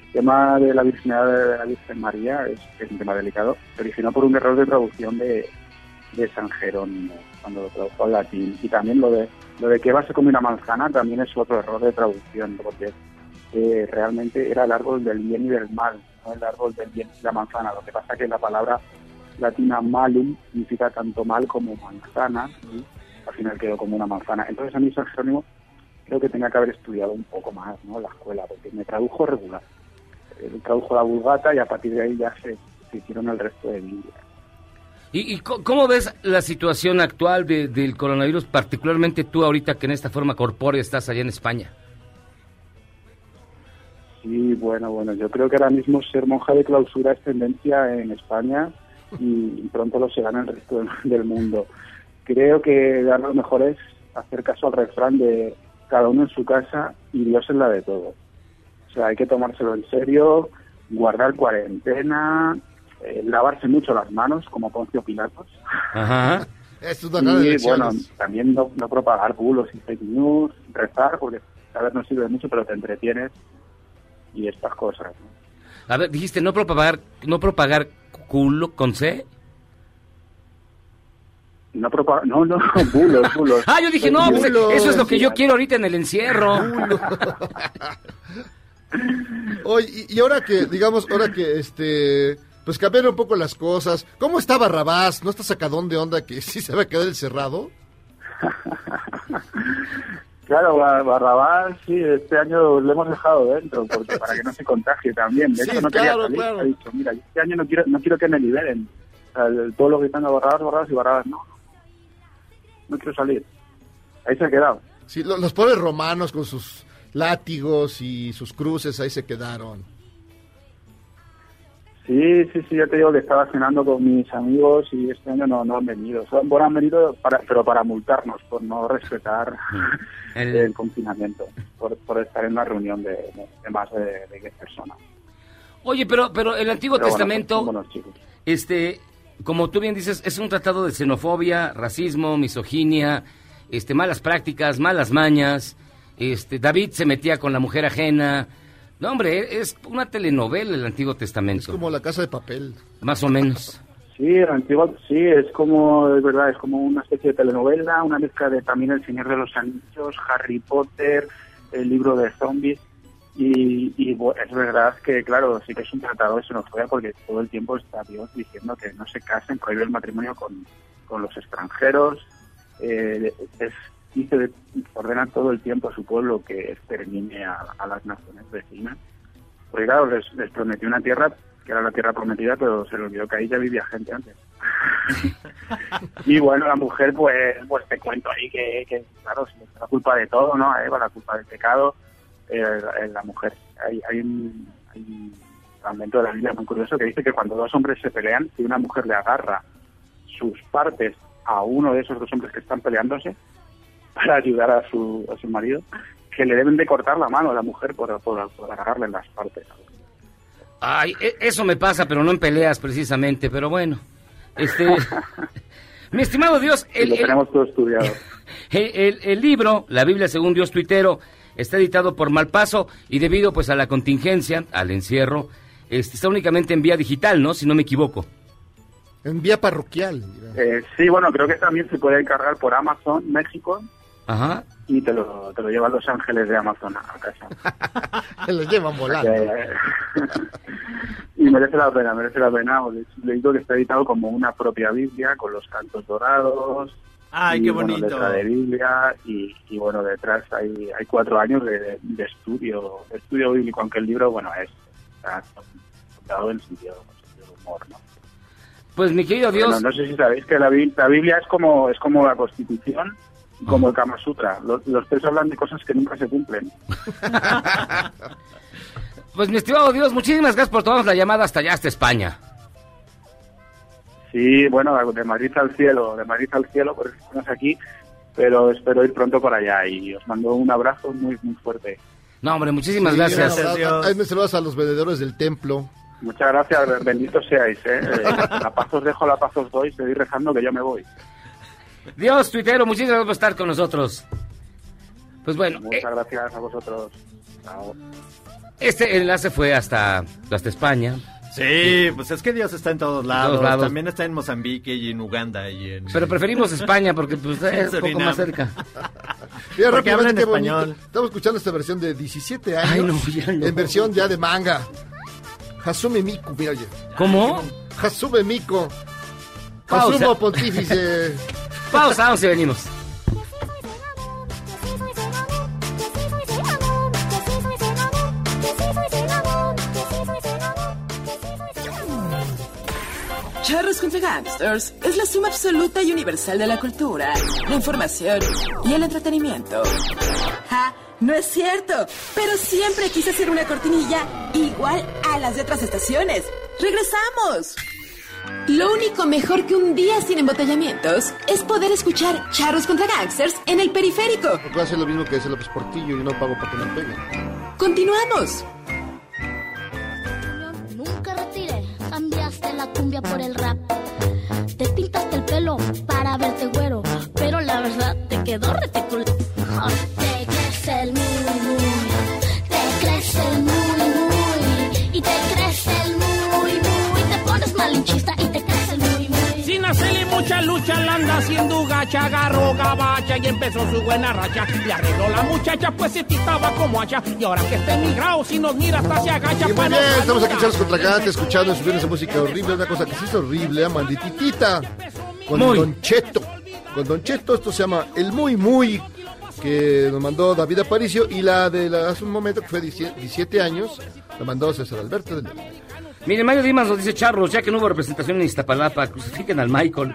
S14: el tema de la virginidad de la Virgen María es, es un tema delicado. Se originó por un error de traducción de, de San Jerónimo, cuando lo tradujo al latín. Y también lo de lo de que va se come una manzana también es otro error de traducción, porque eh, realmente era el árbol del bien y del mal, no el árbol del bien y la manzana. Lo que pasa que la palabra latina malum significa tanto mal como manzana y al final quedó como una manzana. Entonces a mí San Jerónimo creo que tenía que haber estudiado un poco más ¿no? la escuela, porque me tradujo regular. Eh, tradujo la vulgata y a partir de ahí ya se, se hicieron el resto de Biblia.
S6: ¿Y, y cómo ves la situación actual de- del coronavirus, particularmente tú ahorita que en esta forma corpórea estás allá en España?
S14: Sí, bueno, bueno, yo creo que ahora mismo ser monja de clausura es tendencia en España y pronto lo será en el resto del mundo. Creo que dar lo mejor es hacer caso al refrán de cada uno en su casa y Dios en la de todos. O sea, hay que tomárselo en serio, guardar cuarentena, eh, lavarse mucho las manos como Poncio Pilatos.
S6: Ajá.
S14: Y bueno, también no, no propagar bulos y fake news, rezar, porque a ver no sirve mucho, pero te entretienes y estas cosas. ¿no?
S6: A ver, dijiste no propagar, no propagar culo con C.
S14: No, propa- no, no, bulos, bulos.
S6: Ah, yo dije, no, pues, eso es lo que yo quiero ahorita en el encierro.
S7: Oye, y, y ahora que, digamos, ahora que este, pues cambiaron un poco las cosas. ¿Cómo está Barrabás? ¿No está sacadón de onda que sí se va a quedar encerrado?
S14: Claro, Bar- Barrabás, sí, este año lo hemos dejado dentro, porque para que no se contagie también. De
S7: Sí,
S14: hecho, no
S7: claro,
S14: quería salir.
S7: claro.
S14: Ha dicho, mira, este año no quiero, no quiero que me liberen. O sea, el pueblo gritando Barrabás, Barrabás y Barrabás, no. No quiero salir. Ahí se ha quedado.
S7: Sí, lo- los pobres romanos con sus látigos y sus cruces ahí se quedaron.
S14: Sí, sí, sí, ya te digo que estaba cenando con mis amigos y este año no, no han venido. Bueno, han venido, para, pero para multarnos por no respetar
S6: El-
S14: el, confinamiento, por, por estar en una reunión de, más de, de 10 personas.
S6: Oye, pero, pero el Antiguo
S14: Pero bueno,
S6: Testamento, este, como tú bien dices, es un tratado de xenofobia, racismo, misoginia, este, malas prácticas, malas mañas. Este, David se metía con la mujer ajena. No, hombre, es una telenovela el Antiguo Testamento.
S7: Como la casa de papel.
S6: Más o menos.
S14: Sí, el antiguo, sí, es como, es verdad, es como una especie de telenovela, una mezcla de también El Señor de los Anillos, Harry Potter, el libro de zombies. Y, y es verdad que, claro, sí que es un tratado de xenofobia porque todo el tiempo está Dios diciendo que no se casen, prohíbe el matrimonio con, con los extranjeros. Eh, es, dice, ordena todo el tiempo a su pueblo que extermine a, a las naciones vecinas. Porque, claro, les, les prometió una tierra que era la tierra prometida, pero se le olvidó que ahí ya vivía gente antes. y bueno, la mujer, pues, pues te cuento ahí que, que claro, es la culpa de todo, ¿no? A Eva, la culpa del pecado, eh, la- la mujer. Hay, hay, un, hay un fragmento de la Biblia muy curioso que dice que cuando dos hombres se pelean, si una mujer le agarra sus partes a uno de esos dos hombres que están peleándose para ayudar a su, a su marido, que le deben de cortar la mano a la mujer por, por, por agarrarle las partes.
S6: Ay, e- eso me pasa, pero no en peleas precisamente, pero bueno. Este, mi estimado Dios, el,
S14: lo
S6: el-
S14: tenemos todo estudiado.
S6: el- el- el libro, la Biblia según Dios tuitero, está editado por Malpaso y debido pues a la contingencia, al encierro, este, está únicamente en vía digital, ¿no? Si no me equivoco.
S7: En vía parroquial.
S14: Eh, sí, bueno, creo que también se puede encargar por Amazon México
S6: Ajá.
S14: y te lo, te lo lleva a Los Ángeles de Amazon a casa.
S7: Se los llevan volando.
S14: Y merece la pena, merece la pena. Le digo que está editado como una propia Biblia, con los cantos dorados,
S8: Ay,
S14: y,
S8: qué
S14: bueno,
S8: bonito.
S14: letra de Biblia y, y, bueno, detrás hay, hay cuatro años de, de estudio, de estudio bíblico, aunque el libro, bueno, es está contado en sentido, en sentido de humor, ¿no?
S6: Pues mi querido Dios,
S14: Bueno, no sé si sabéis que la, la Biblia es como es como la Constitución como el Kama Sutra. Los, los tres hablan de cosas que nunca se cumplen.
S6: pues mi estimado Dios, muchísimas gracias por tomarnos la llamada hasta allá, hasta España.
S14: Sí, bueno, de Madrid al cielo, de Madrid al cielo, por eso estamos aquí, pero espero ir pronto para allá y os mando un abrazo muy, muy fuerte.
S6: No, hombre, muchísimas
S7: Sí,
S6: gracias.
S7: a- a- Ahí me saludas a los vendedores del templo.
S14: Muchas gracias, benditos seáis. ¿eh? Eh, La paz os dejo, la paz os doy, seguid rezando que yo me voy.
S6: Dios, tuitero, muchísimas gracias por estar con nosotros. Pues bueno,
S14: Muchas gracias a vosotros. Chao.
S6: este enlace fue hasta, hasta España.
S8: Sí, pues es que Dios está en todos lados.
S6: todos lados.
S8: También está en Mozambique y en Uganda y en...
S6: Pero preferimos España porque pues, es un poco más cerca.
S7: Mira, rápidamente, qué bonito.
S8: español.
S7: Estamos escuchando esta versión de 17 años.
S6: Ay, no, ya no.
S7: En versión ya de manga. Hasume Miku, mira, oye.
S6: ¿Cómo?
S7: Hasume Miku.
S6: Pausa.
S7: Hasumo Pontífice.
S6: Pausa, vamos y venimos.
S1: Charros contra Gangsters es la suma absoluta y universal de la cultura, la información y el entretenimiento. ¡Ja! No es cierto, pero siempre quise hacer una cortinilla igual a las de otras estaciones. ¡Regresamos! Lo único mejor que un día sin embotellamientos es poder escuchar Charros contra Gangsters en el periférico.
S7: Porque ser lo mismo que ese López Portillo y no pago para que me peguen.
S1: Continuamos.
S15: Nunca retiré, cambiaste la cumbia por el rap. Te pintaste el pelo para verte güero, pero la verdad te quedó reticul.
S16: Mucha lucha, la anda haciendo gacha, agarró gabacha y empezó su buena racha. Le arregló la muchacha, pues se estaba como hacha. Y ahora que está emigrado, si nos mira hasta se agacha.
S7: Y muy bien, estamos aquí
S16: saluda.
S7: Charlos contra Gante, escuchando en sus de música horrible, una cosa que sí es horrible, maldititita, con
S6: Muy.
S7: Don Cheto. Con Don Cheto, esto se llama El Muy Muy, que nos mandó David Aparicio, y la de la, hace un momento, que fue 17 17 años, la mandó César Alberto de León.
S6: Mire, Mario Dimas nos dice Charlos, ya que no hubo representación en Iztapalapa, crucifiquen al Michael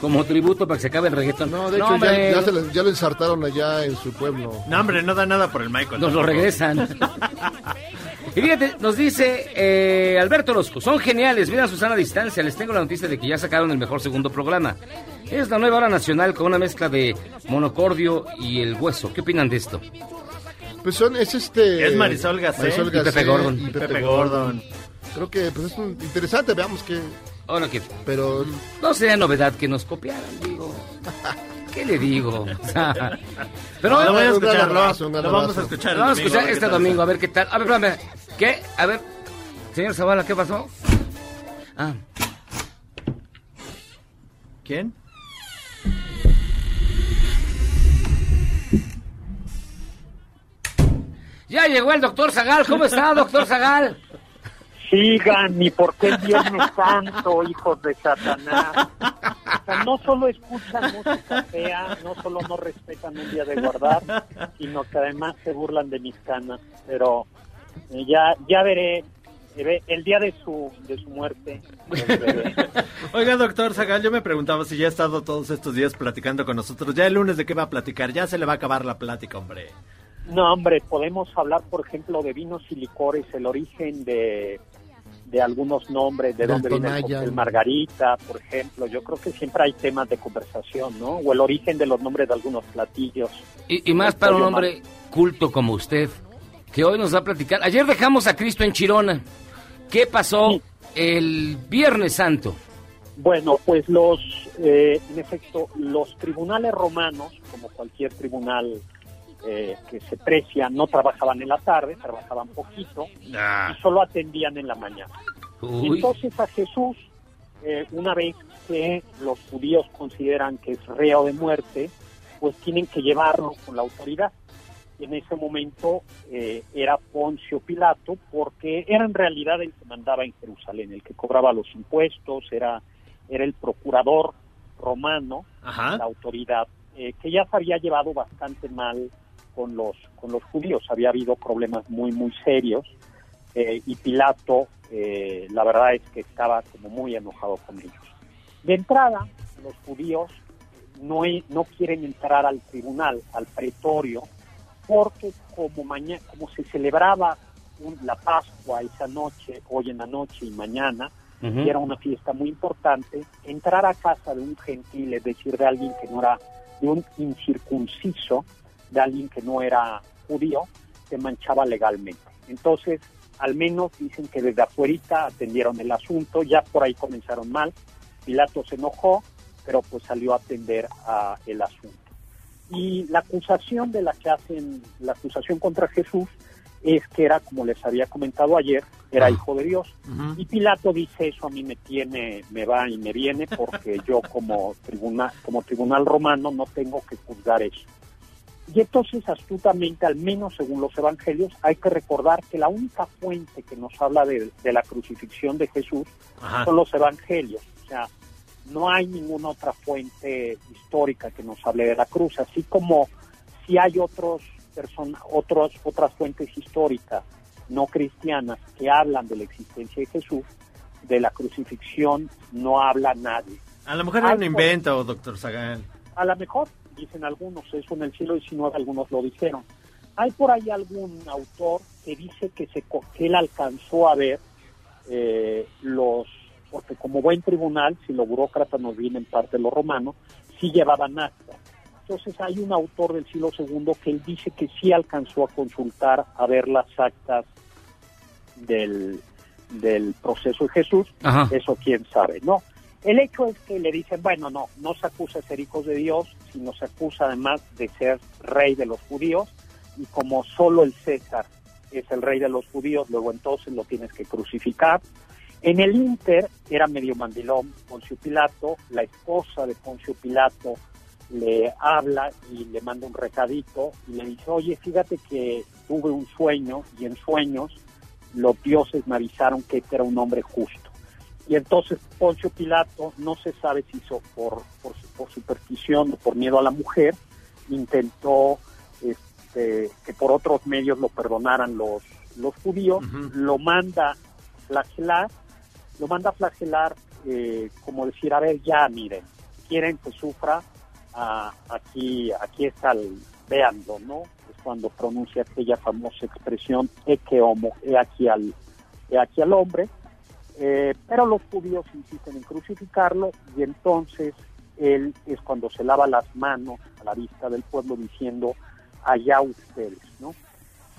S6: como tributo para que se acabe el reggaetón.
S7: No, de hecho, ya, ya se lo, ya lo ensartaron allá en su pueblo.
S8: No, hombre, no da nada por el Michael.
S6: nos lo regresan. y fíjate, nos dice eh, Alberto Orozco, son geniales, miren a Susana a distancia, les tengo la noticia de que ya sacaron el mejor segundo programa. Es la nueva hora nacional con una mezcla de monocordio y el hueso. ¿Qué opinan de esto?
S7: Pues son, es este...
S8: Es Marisol Gacé.
S7: Marisol
S6: Y Pepe
S7: Gacé
S6: Gordon.
S7: y
S8: Y
S7: Pepe,
S8: Pepe
S7: Gordon.
S8: Gordon.
S7: Creo que pues, es un- interesante, veamos que...
S6: Ahora que
S7: Pero
S6: no sería novedad que nos copiaran, digo. ¿Qué le digo? Pero
S8: Lo voy a escuchar,
S7: abrazo,
S8: lo,
S7: un gran
S8: lo vamos a escuchar.
S6: Vamos a escuchar este domingo, a
S8: está.
S6: ver qué tal. A ver, espérame. ¿Qué? A ver. Señor Zavala, ¿qué pasó? Ah,
S8: ¿Quién?
S6: ya llegó el doctor Zagal. ¿Cómo está, doctor Zagal?
S17: Sigan, ni porque es Viernes Santo, hijos de Satanás. O sea, no solo escuchan música fea, no solo no respetan un día de guardar, sino que además se burlan de mis canas. Pero eh, ya ya veré, el día de su de su muerte. veré.
S8: Oiga, doctor Zagal, yo me preguntaba si ya ha estado todos estos días platicando con nosotros. Ya el lunes de qué va a platicar. Ya se le va a acabar la plática, hombre.
S17: No, hombre, podemos hablar, por ejemplo, de vinos y licores, el origen de, de algunos nombres, de
S7: Del
S17: dónde viene el margarita, por ejemplo. Yo creo que siempre hay temas de conversación, ¿no? O el origen de los nombres de algunos platillos.
S6: Y, y más para un hombre culto como usted, que hoy nos va a platicar. Ayer dejamos a Cristo en Chirona. ¿Qué pasó el Viernes Santo?
S17: Bueno, pues los, eh, en efecto, los tribunales romanos, como cualquier tribunal eh, que se precia, no trabajaban en la tarde, trabajaban poquito y solo atendían en la mañana. Y
S6: Uy.
S17: Entonces a Jesús, eh, una vez que los judíos consideran que es reo de muerte, pues tienen que llevarlo con la autoridad. En ese momento eh, era Poncio Pilato, porque era en realidad el que mandaba en Jerusalén, el que cobraba los impuestos, era, era el procurador romano,
S8: Ajá.
S17: la autoridad, eh, que ya se había llevado bastante mal con los, con los judíos. Había habido problemas muy, muy serios. eh, y Pilato, eh, la verdad es que estaba como muy enojado con ellos. De entrada, los judíos no, no quieren entrar al tribunal, al pretorio, porque como mañana, como se celebraba un- la Pascua esa noche, hoy en la noche y mañana, y era una fiesta muy importante, entrar a casa de un gentil, es decir, de alguien que no era, de un incircunciso, de alguien que no era judío, se manchaba legalmente. Entonces, al menos dicen que desde afuera atendieron el asunto, ya por ahí comenzaron mal, Pilato se enojó, pero pues salió a atender a el asunto. Y la acusación de la que hacen, la acusación contra Jesús es que era, como les había comentado ayer, era hijo de Dios. Y Pilato dice eso a mí me tiene, me va y me viene porque yo como tribunal, como tribunal romano no tengo que juzgar eso. Y entonces astutamente, al menos según los evangelios, hay que recordar que la única fuente que nos habla de, de la crucifixión de Jesús
S8: Ajá.
S17: son los evangelios. O sea, no hay ninguna otra fuente histórica que nos hable de la cruz, así como si hay otros persona, otros, otras fuentes históricas no cristianas que hablan de la existencia de Jesús, de la crucifixión no habla nadie.
S8: A lo mejor era un invento, doctor Sagan.
S17: A lo mejor, dicen algunos, eso en el siglo XIX algunos lo dijeron. Hay por ahí algún autor que dice que, se, que él alcanzó a ver eh, los, porque como buen tribunal, si los burócratas nos vienen parte los romanos, sí llevaban acta. Entonces hay un autor del siglo II que él dice que sí alcanzó a consultar, a ver las actas del, del proceso de Jesús,
S6: Ajá.
S17: eso quién sabe, ¿no? El hecho es que le dicen, bueno, no, no se acusa de ser hijos de Dios, sino se acusa además de ser rey de los judíos, y como solo el César es el rey de los judíos, luego entonces lo tienes que crucificar. En el Inter era medio mandilón Poncio Pilato, la esposa de Poncio Pilato le habla y le manda un recadito y le dice, oye, fíjate que tuve un sueño y en sueños los dioses me avisaron que este era un hombre justo. Y entonces Poncio Pilato, no se sabe si hizo por, por, por superstición o por miedo a la mujer, intentó este, que por otros medios lo perdonaran los, los judíos, lo manda flagelar, lo manda a flagelar eh, como decir, a ver, ya miren, quieren que sufra, ah, aquí, aquí está el, veanlo, ¿no? Es cuando pronuncia aquella famosa expresión, e que homo, he aquí al, he aquí al hombre, eh, pero los judíos insisten en crucificarlo y entonces él es cuando se lava las manos a la vista del pueblo diciendo allá ustedes, ¿no?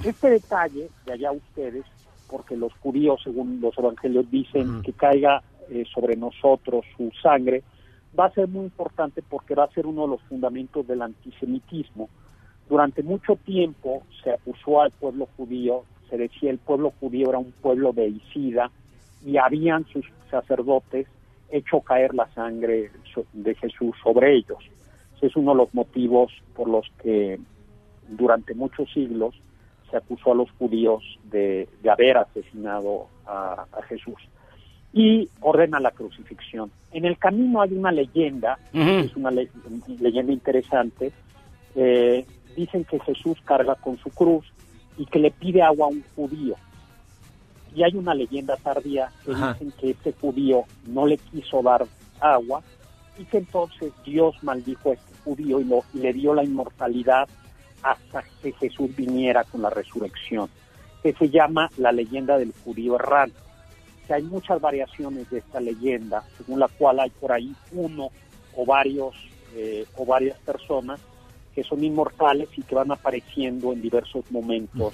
S17: Este detalle de allá ustedes, porque los judíos, según los evangelios, dicen que caiga eh, sobre nosotros su sangre, va a ser muy importante porque va a ser uno de los fundamentos del antisemitismo. Durante mucho tiempo se acusó al pueblo judío, se decía el pueblo judío era un pueblo deicida y habían sus sacerdotes hecho caer la sangre de Jesús sobre ellos. Ese es uno de los motivos por los que durante muchos siglos se acusó a los judíos de, de haber asesinado a, a Jesús y ordena la crucifixión. En el camino hay una leyenda,
S6: Ujú.
S17: es una le- leyenda interesante, eh, dicen que Jesús carga con su cruz y que le pide agua a un judío. Y hay una leyenda tardía que
S8: Ajá.
S17: dicen que este judío no le quiso dar agua y que entonces Dios maldijo a este judío y, lo, y le dio la inmortalidad hasta que Jesús viniera con la resurrección, que se llama la leyenda del judío errante. Que hay muchas variaciones de esta leyenda, según la cual hay por ahí uno o varios eh, o varias personas que son inmortales y que van apareciendo en diversos momentos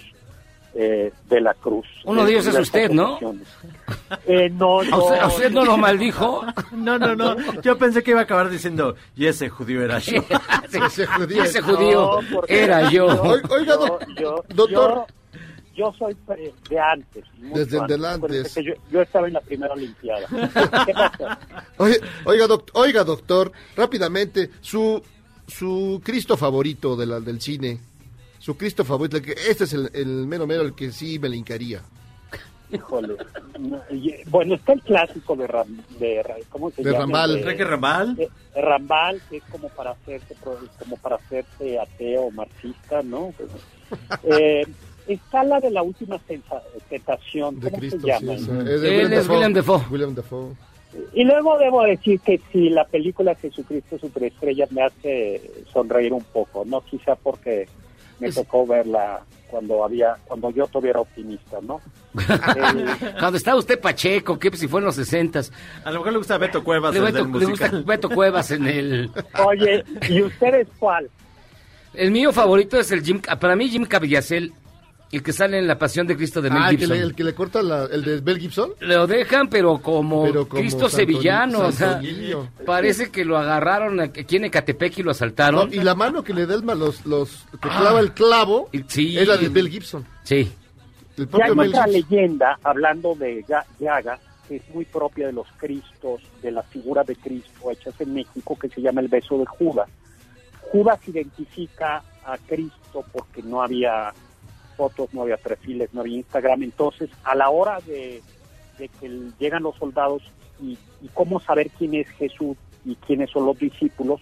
S17: eh, de la cruz.
S6: Uno de ellos es usted, ¿no?
S17: Eh, no,
S6: ¿A usted, a usted no lo maldijo?
S8: No, no, no. Yo pensé que iba a acabar diciendo, y ese judío era yo.
S7: Ese judío.
S6: Ese judío
S17: No, porque
S6: era yo.
S7: Oi- Oiga,
S17: yo,
S7: doc-
S17: yo-
S7: doctor.
S17: Yo, yo soy de antes.
S7: Desde
S17: antes.
S7: el antes.
S17: Acuérdese que Yo, yo estaba en la primera Olimpiada.
S7: Oiga, doc- oiga, doctor, rápidamente, su, su Cristo favorito de la, del cine, su Cristo favorito, que, este es el, el mero mero, el que sí me le hincaría.
S17: Híjole. y- Bueno, está el clásico de, Ram- de ¿cómo se
S7: De
S17: llama?
S7: Rambal.
S8: Enrique Rambal.
S17: de- de Rambal, que es como para hacerse como para hacerse ateo o marxista, ¿no? Eh, está la de la última tentación,
S7: De
S17: ¿cómo
S7: Cristo,
S17: se llama?
S7: sí, es, de
S6: Él es William Dafoe.
S7: William Dafoe.
S17: Y luego debo decir que si la película Jesucristo Superestrella me hace sonreír un poco, no quizá porque me tocó verla cuando había cuando yo todavía era optimista, ¿no? Eh,
S6: Cuando estaba usted Pacheco, que si fue en los sesentas.
S8: A lo mejor le gusta Beto Cuevas,
S6: Le,
S8: el
S6: Beto-
S8: del
S6: le gusta. Beto Cuevas en el...
S17: Oye, ¿y ustedes cuál?
S6: El mío favorito es el Jim... Para mí Jim Caviezel, el que sale en La Pasión de Cristo de Mel
S7: Ah, el que,
S6: Gibson.
S7: le, el que le corta la- el de Bel Gibson.
S6: Lo dejan, pero como,
S7: Pero como
S6: Cristo
S7: Santo
S6: sevillano. O sea, parece que lo agarraron aquí en Ecatepec y lo asaltaron.
S7: No, y la mano que le da el los, los que clava el clavo
S6: sí.
S7: es la de Bel Gibson.
S6: Sí.
S7: El
S17: Y hay
S7: Mel
S17: otra
S7: Gibson.
S17: leyenda, hablando de Llaga, que es muy propia de los Cristos, de la figura de Cristo hechas en México, que se llama el beso de Judas. Judas identifica a Cristo porque no había fotos, no había perfiles, no había Instagram. Entonces, a la hora de, de que llegan los soldados y, y cómo saber quién es Jesús y quiénes son los discípulos,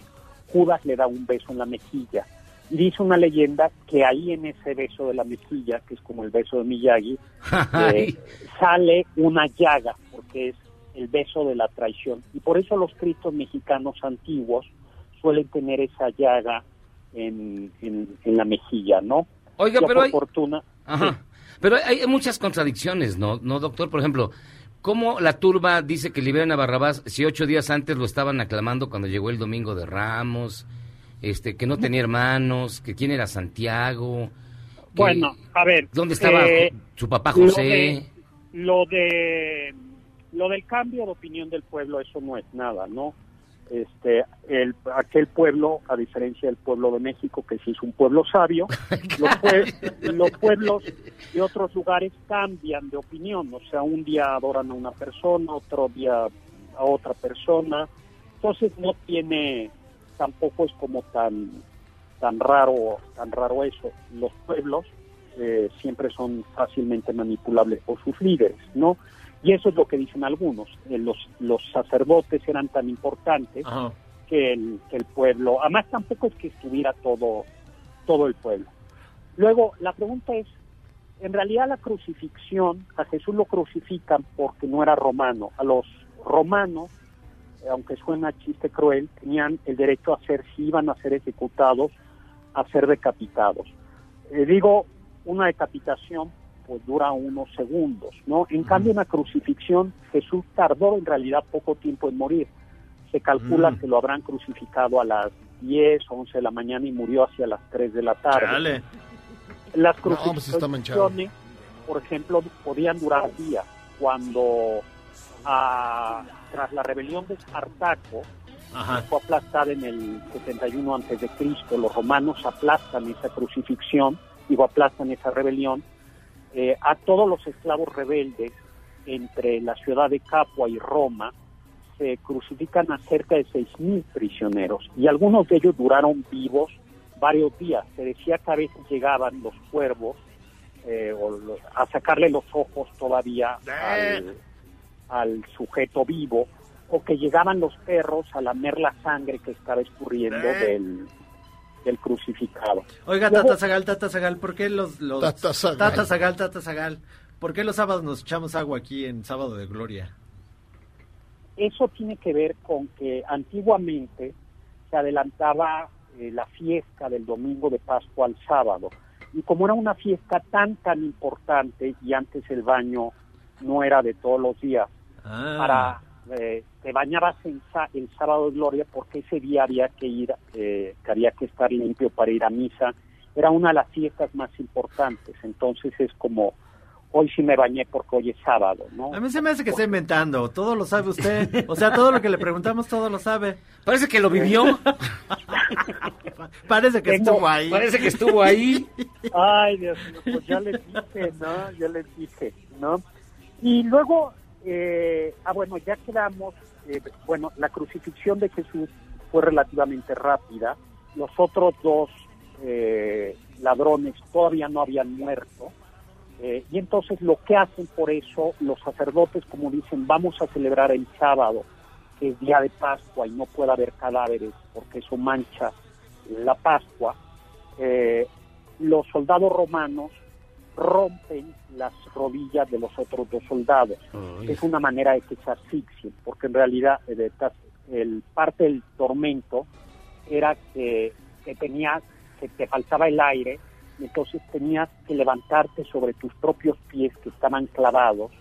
S17: Judas le da un beso en la mejilla. Y dice una leyenda que ahí en ese beso de la mejilla, que es como el beso de Miyagi, eh, sale una llaga, porque es el beso de la traición. Y por eso los cristos mexicanos antiguos suelen tener esa llaga en, en, en la mejilla, ¿no?
S6: Oiga, pero hay-
S17: fortuna.
S6: Ajá. Pero hay muchas contradicciones, ¿no, no doctor? Por ejemplo, ¿cómo la turba dice que liberan a Barrabás si ocho días antes lo estaban aclamando cuando llegó el Domingo de Ramos? Este, que no tenía hermanos, que quién era Santiago. que-
S17: Bueno, a ver.
S6: ¿Dónde estaba
S17: eh,
S6: su papá
S17: lo
S6: José?
S17: de- Lo de, lo del cambio de opinión del pueblo, eso no es nada, ¿no? Este, el, aquel pueblo, a diferencia del pueblo de México, que sí es un pueblo sabio, los, pue- los pueblos de otros lugares cambian de opinión, o sea, un día adoran a una persona, otro día a otra persona, entonces no tiene, tampoco es como tan tan raro tan raro eso. Los pueblos eh, siempre son fácilmente manipulables por sus líderes no y eso es lo que dicen algunos Eh, los los sacerdotes eran tan importantes que el, que el pueblo además tampoco es que estuviera todo todo el pueblo. Luego la pregunta es en realidad la crucifixión a Jesús lo crucifican porque no era romano a los romanos eh, aunque suena chiste cruel, tenían el derecho a ser, si iban a ser ejecutados, a ser decapitados. Eh, digo, una decapitación pues dura unos segundos, ¿no? En cambio, una crucifixión, Jesús tardó en realidad poco tiempo en morir. Se calcula
S8: Mm.
S17: que lo habrán crucificado a las 10, 11 de la mañana y murió hacia las 3 de la tarde. Las
S7: No, pues
S17: crucifixiones, por ejemplo, podían durar días. Cuando ah, tras la rebelión de Espartaco,
S8: Ajá.
S17: fue aplastada en el 71 antes de Cristo, los romanos aplastan esa crucifixión, digo, aplastan esa rebelión, eh, a todos los esclavos rebeldes entre la ciudad de Capua y Roma, se crucifican a cerca de 6.000 prisioneros y algunos de ellos duraron vivos varios días. Se decía que a veces llegaban los cuervos eh, o lo- a sacarle los ojos todavía al, al sujeto vivo o que llegaban los perros a lamer la sangre que estaba escurriendo del, del crucificado.
S8: Oiga,
S17: Luego-
S8: Tata Zagal, Tata Zagal, ¿por qué los... los...
S7: Tata Zagal.
S8: Tata Zagal, Tata Zagal, ¿por qué los sábados nos echamos agua aquí en Sábado de Gloria?
S17: Eso tiene que ver con que antiguamente se adelantaba eh, la fiesta del domingo de Pascua al sábado. Y como era una fiesta tan, tan importante y antes el baño no era de todos los días,
S8: Ah.
S17: para eh, te bañabas en sa- el sábado de gloria porque ese día había que ir, eh, que había que estar limpio para ir a misa. Era una de las fiestas más importantes. Entonces es como, hoy sí me bañé porque hoy es sábado, ¿no?
S8: A mí se me hace que está inventando, todo lo sabe usted. O sea, todo lo que le preguntamos, todo lo sabe.
S6: Parece que lo vivió.
S8: Parece que
S17: Tengo-
S8: estuvo ahí.
S6: Parece que estuvo ahí.
S17: Ay, Dios mío, pues ya les dije, ¿no? Ya les dije, ¿no? Y luego, eh, ah, bueno, ya quedamos, eh, bueno, la crucifixión de Jesús fue relativamente rápida. Los otros dos eh, ladrones todavía no habían muerto. Eh, y entonces lo que hacen por eso los sacerdotes, como dicen, vamos a celebrar el sábado, que es día de Pascua y no puede haber cadáveres porque eso mancha la Pascua, eh, los soldados romanos rompen las rodillas de los otros dos soldados. Es una manera de que se asfixien, porque en realidad eh, el parte del tormento era que, que tenías, que te faltaba el aire, y entonces tenías que levantarte sobre tus propios pies que estaban clavados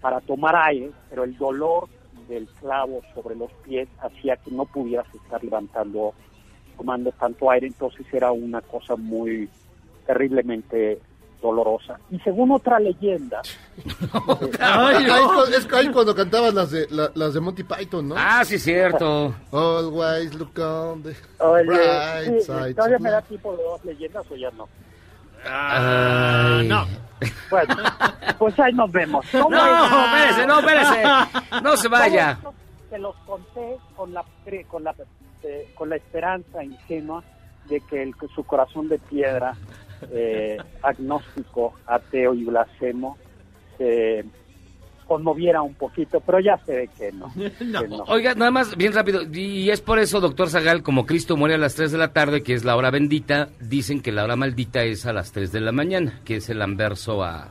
S17: para tomar aire, pero el dolor del clavo sobre los pies hacía que no pudieras estar levantando, tomando tanto aire, entonces era una cosa muy terriblemente dolorosa. Y según otra leyenda,
S7: Ay, es, cuando cantaban las de, la- las de Monty Python, ¿no?
S6: Ah, sí, cierto.
S7: Always look on the
S17: Oye,
S7: bright
S17: sí,
S7: side.
S17: ¿todavía me da tipo de dos leyendas o ya no?
S6: Ay.
S17: no. Bueno, pues ahí nos vemos. ¿Cómo
S6: No,
S17: es?
S6: espérese, no, espérese. No se vaya.
S17: Te los conté con la, con la, eh, con la esperanza ingenua de que el, que su corazón de piedra, eh, agnóstico, ateo y blasfemo, se conmoviera un poquito, pero ya se ve que no. que no.
S6: Oiga, nada más, bien rápido. Y es por eso, doctor Zagal, como Cristo muere a las 3 de la tarde, que es la hora bendita, dicen que la hora maldita es a las 3 de la mañana, que es el anverso a,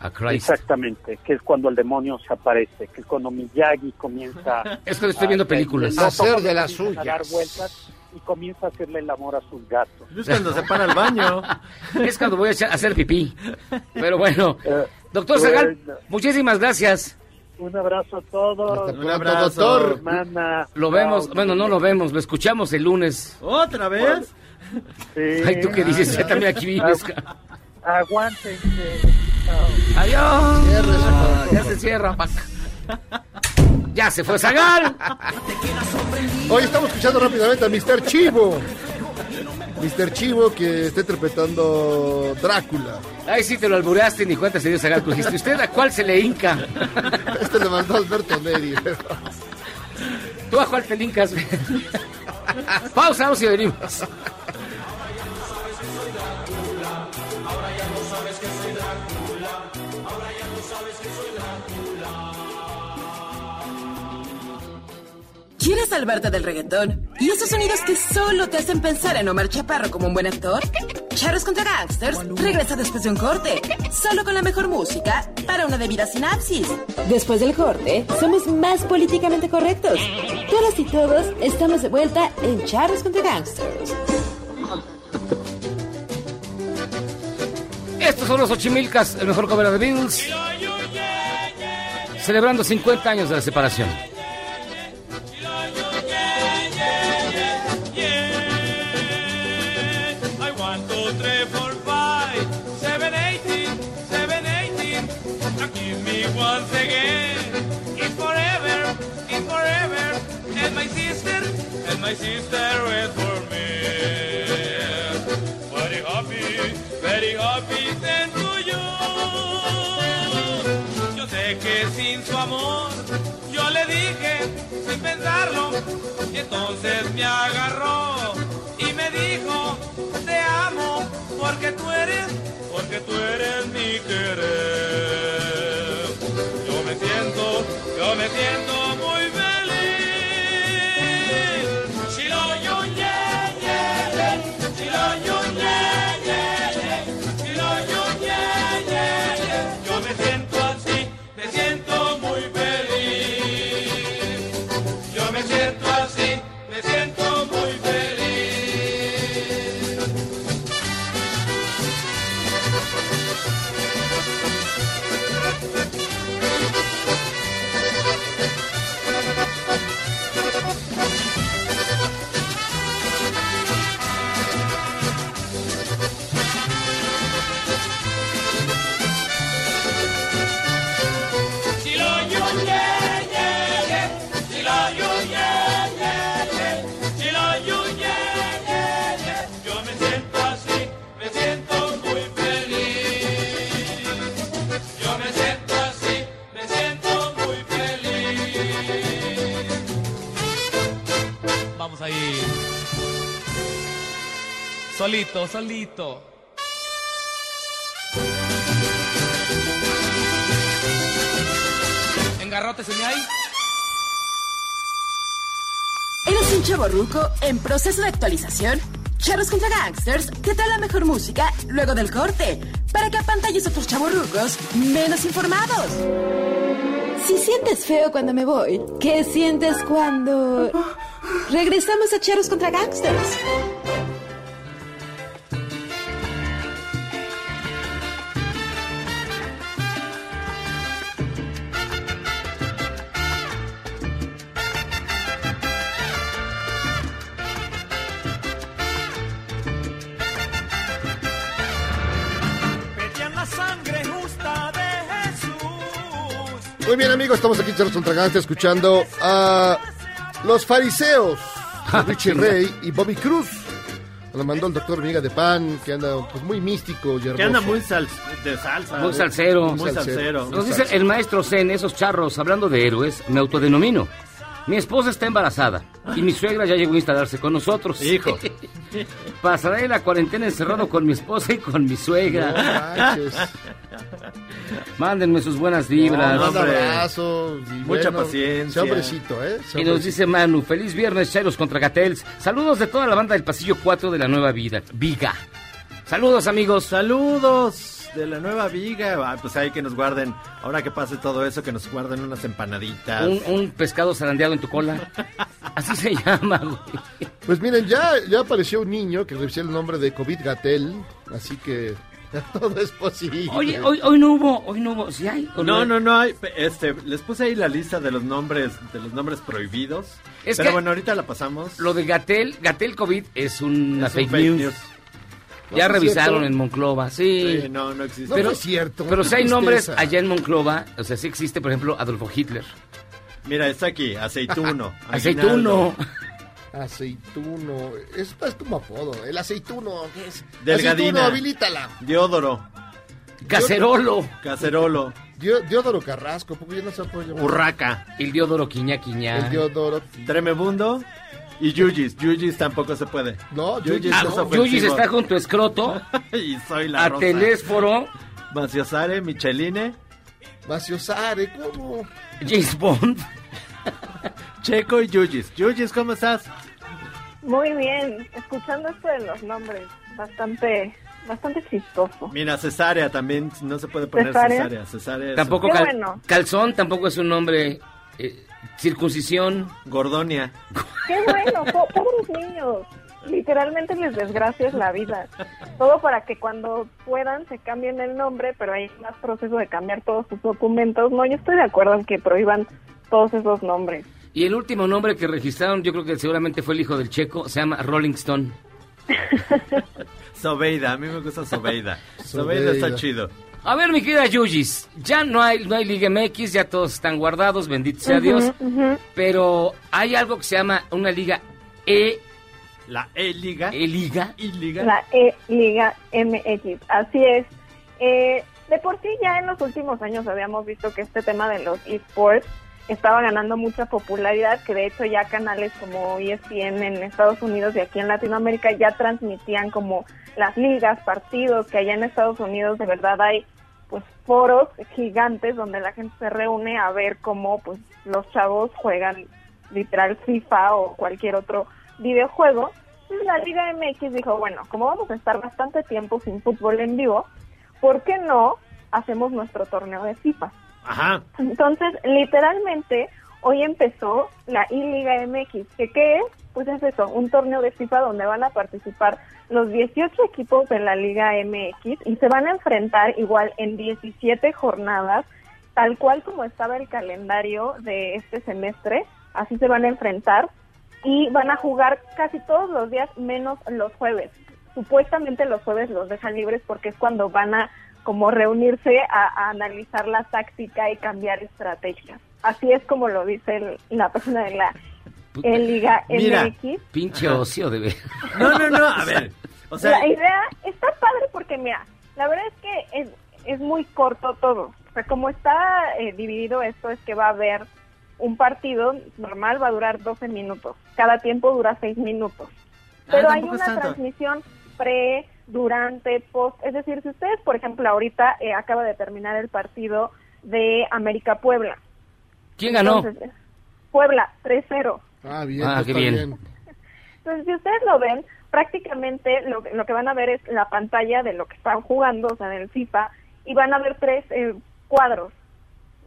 S6: a Christ.
S17: Exactamente, que es cuando el demonio se aparece, que es cuando Miyagi comienza
S6: Es que estoy viendo películas.
S17: los
S6: Hacer de las
S17: comienzan a dar
S6: suyas.
S17: vueltas y comienza a hacerle el amor a sus gatos.
S8: Es cuando se para el baño.
S6: Es cuando voy a hacer pipí. Pero bueno, doctor
S17: bueno.
S6: Zagal, muchísimas gracias.
S17: Un abrazo a todos.
S6: Un abrazo, doctor.
S17: Hermana.
S6: Lo vemos, bueno, no lo vemos, lo escuchamos el lunes.
S8: ¿Otra vez?
S17: Sí.
S6: Ay, ¿tú qué dices? Ya también aquí vives.
S17: Aguántense.
S6: Adiós. Ah, ya se cierra, paca. Ya se fue Zagal.
S7: Hoy estamos escuchando rápidamente a Mr. Chivo. Mr. Chivo que está interpretando Drácula.
S6: Ay, sí, te lo albureaste ni cuenta se dio Zagal. Dijiste, ¿usted a cuál se le hinca?
S7: Este le mandó Alberto Neri.
S6: ¿Tú a cuál te lincas? Pausa, vamos y venimos.
S1: ¿Quieres salvarte del reggaetón? ¿Y esos sonidos que solo te hacen pensar en Omar Chaparro como un buen actor? Charros contra Gangsters regresa después de un corte, solo con la mejor música para una debida sinapsis.
S18: Después del corte, somos más políticamente correctos. Todas y todos estamos de vuelta en Charros contra Gangsters.
S6: Estos son los Ochimilcas, el mejor cover de Beatles. Celebrando 50 años de la separación.
S19: My sister wait for me. Very happy, very happy then to. Yo sé que sin su amor, yo le dije sin pensarlo. Y entonces me agarró y me dijo, te amo porque tú eres, porque tú eres mi querer. Yo me siento, yo me siento solito, solito.
S16: Engarrótese ahí.
S1: ¿Eres un chavo ruco en proceso de actualización? Charros contra Gangsters te trae la mejor música luego del corte para que apantalles a tus chavorrucos menos informados.
S18: Si sientes feo cuando me voy, ¿qué sientes cuando... Regresamos a Charros contra Gangsters.
S7: Muy bien, amigos, estamos aquí en Gangsters escuchando a los fariseos, Richie Ray y Bobby Cruz. Nos mandó el doctor Miga de Pan, que anda pues, muy místico,
S8: Que anda muy sal, de salsa.
S6: Muy salsero.
S8: Muy salsero.
S6: Nos dice el maestro Zen, esos charros, hablando de héroes, me autodenomino. Mi esposa está embarazada y mi suegra ya llegó a instalarse con nosotros.
S8: Hijo.
S6: Pasaré la cuarentena encerrado con mi esposa y con mi suegra.
S7: No.
S6: Mándenme sus buenas vibras.
S7: No, un abrazo. y
S8: Mucha
S7: bueno,
S8: paciencia.
S7: sea hombrecito, ¿eh?
S6: Y nos dice Manu, feliz viernes, Chairos contra Gatels. Saludos de toda la banda del pasillo 4 de la Nueva Vida. Viga. Saludos, amigos.
S8: Saludos de la nueva viga. Ah, pues hay que nos guarden, ahora que pase todo eso, que nos guarden unas empanaditas.
S6: Un, un pescado zarandeado en tu cola. Así se llama, güey.
S7: Pues miren, ya, ya apareció un niño que recibió el nombre de COVID Gatel, así que todo es posible.
S6: Oye, hoy, hoy no hubo, hoy no hubo, ¿sí hay? ¿O
S8: No, no, no hay. Este, les puse ahí la lista de los nombres, de los nombres prohibidos.
S6: Es
S8: Pero
S6: que-
S8: bueno, ahorita la pasamos.
S6: Lo de Gatel, Gatel COVID es una
S8: Es un
S6: fake,
S8: fake
S6: news.
S8: news.
S6: Ya
S7: No,
S6: revisaron en Monclova, sí.
S8: Sí, no, no existe.
S7: No,
S6: pero
S7: no es cierto.
S6: Pero si hay nombres allá en Monclova, o sea, sí existe, por ejemplo, Adolfo Hitler.
S8: Mira, está aquí, aceituno.
S6: Aceituno.
S7: Aceituno. Es, es como apodo. El aceituno. ¿qué es?
S8: Delgadina.
S7: Aceituno, habilítala.
S8: Diodoro.
S6: Cacerolo.
S8: Cacerolo.
S7: Dio- Diodoro Carrasco, porque ya no se puede llamar.
S8: Urraca.
S6: El Diodoro Quiñá Quiñá.
S7: El Diodoro.
S8: Tremebundo. Y Yuyis. Yuyis tampoco se puede.
S7: No,
S8: Yuyis
S6: Ah,
S7: no.
S6: Yuyis está junto a escroto,
S8: y soy la
S6: a. Telésforo,
S8: Maciosare, Micheline,
S7: Maciosare, ¿cómo?
S6: James Bond.
S8: Checo y Yuyis. Yuyis, ¿cómo estás?
S3: Muy bien, escuchando esto de los nombres, bastante, bastante chistoso.
S8: Mira, cesárea también, no se puede poner
S3: ¿Cesárea?
S8: cesárea. Cesárea es-
S6: Tampoco cal-
S3: bueno.
S6: calzón, tampoco es un nombre. eh, circuncisión.
S8: Gordonia.
S3: Qué bueno, po- pobres niños. Literalmente les desgracias la vida. Todo para que cuando puedan se cambien el nombre, pero hay más proceso de cambiar todos sus documentos. No, yo estoy de acuerdo en que prohíban todos esos nombres.
S6: Y el último nombre que registraron, yo creo que seguramente fue el hijo del checo, se llama Rolling Stone.
S8: Sobeida, a mí me gusta Sobeida.
S7: Sobeida.
S8: Sobeida está chido.
S6: A ver, mi querida Yuyis, ya no hay, no hay Liga MX, ya todos están guardados, bendito sea Dios. Pero hay algo que se llama una liga E,
S8: La E-Liga.
S6: E-Liga.
S8: E-Liga.
S3: La E-Liga MX, así es. Eh, de por sí ya en los últimos años habíamos visto que este tema de los esports estaba ganando mucha popularidad, que de hecho ya canales como E ESPN en Estados Unidos y aquí en Latinoamérica ya transmitían como las ligas, partidos, que allá en Estados Unidos de verdad hay pues foros gigantes donde la gente se reúne a ver cómo pues los chavos juegan literal FIFA o cualquier otro videojuego. Entonces la Liga MX dijo, bueno, como vamos a estar bastante tiempo sin fútbol en vivo, ¿por qué no hacemos nuestro torneo de FIFA?
S8: Ajá.
S3: Entonces, literalmente, hoy empezó la I-Liga MX, que ¿qué es? Pues es eso, un torneo de FIFA donde van a participar los 18 equipos de la Liga MX y se van a enfrentar igual en 17 jornadas, tal cual como estaba el calendario de este semestre, así se van a enfrentar y van a jugar casi todos los días menos los jueves. Supuestamente los jueves los dejan libres porque es cuando van a como reunirse a, analizar la táctica y cambiar estrategias. Así es como lo dice la persona de la eh, Liga
S8: Mira.
S3: MX.
S6: Pinche ocio de ver.
S8: No, no, no, a ver. O sea,
S3: la idea está padre porque, mira, la verdad es que es, es muy corto todo. O sea, como está eh, dividido esto, es que va a haber un partido normal, va a durar 12 minutos. Cada tiempo dura 6 minutos.
S8: Ah,
S3: Pero hay una transmisión pre, durante, post. Es decir, si ustedes, por ejemplo, ahorita eh, acaba de terminar el partido de América Puebla.
S6: ¿Quién ganó?
S3: Entonces, Puebla, 3-0.
S7: Ah, bien.
S6: Ah,
S7: pues,
S6: qué
S7: está
S6: bien.
S3: Entonces, si ustedes lo ven, prácticamente lo, que- lo que van a ver es la pantalla de lo que están jugando, o sea, del FIFA, y van a ver tres eh, cuadros.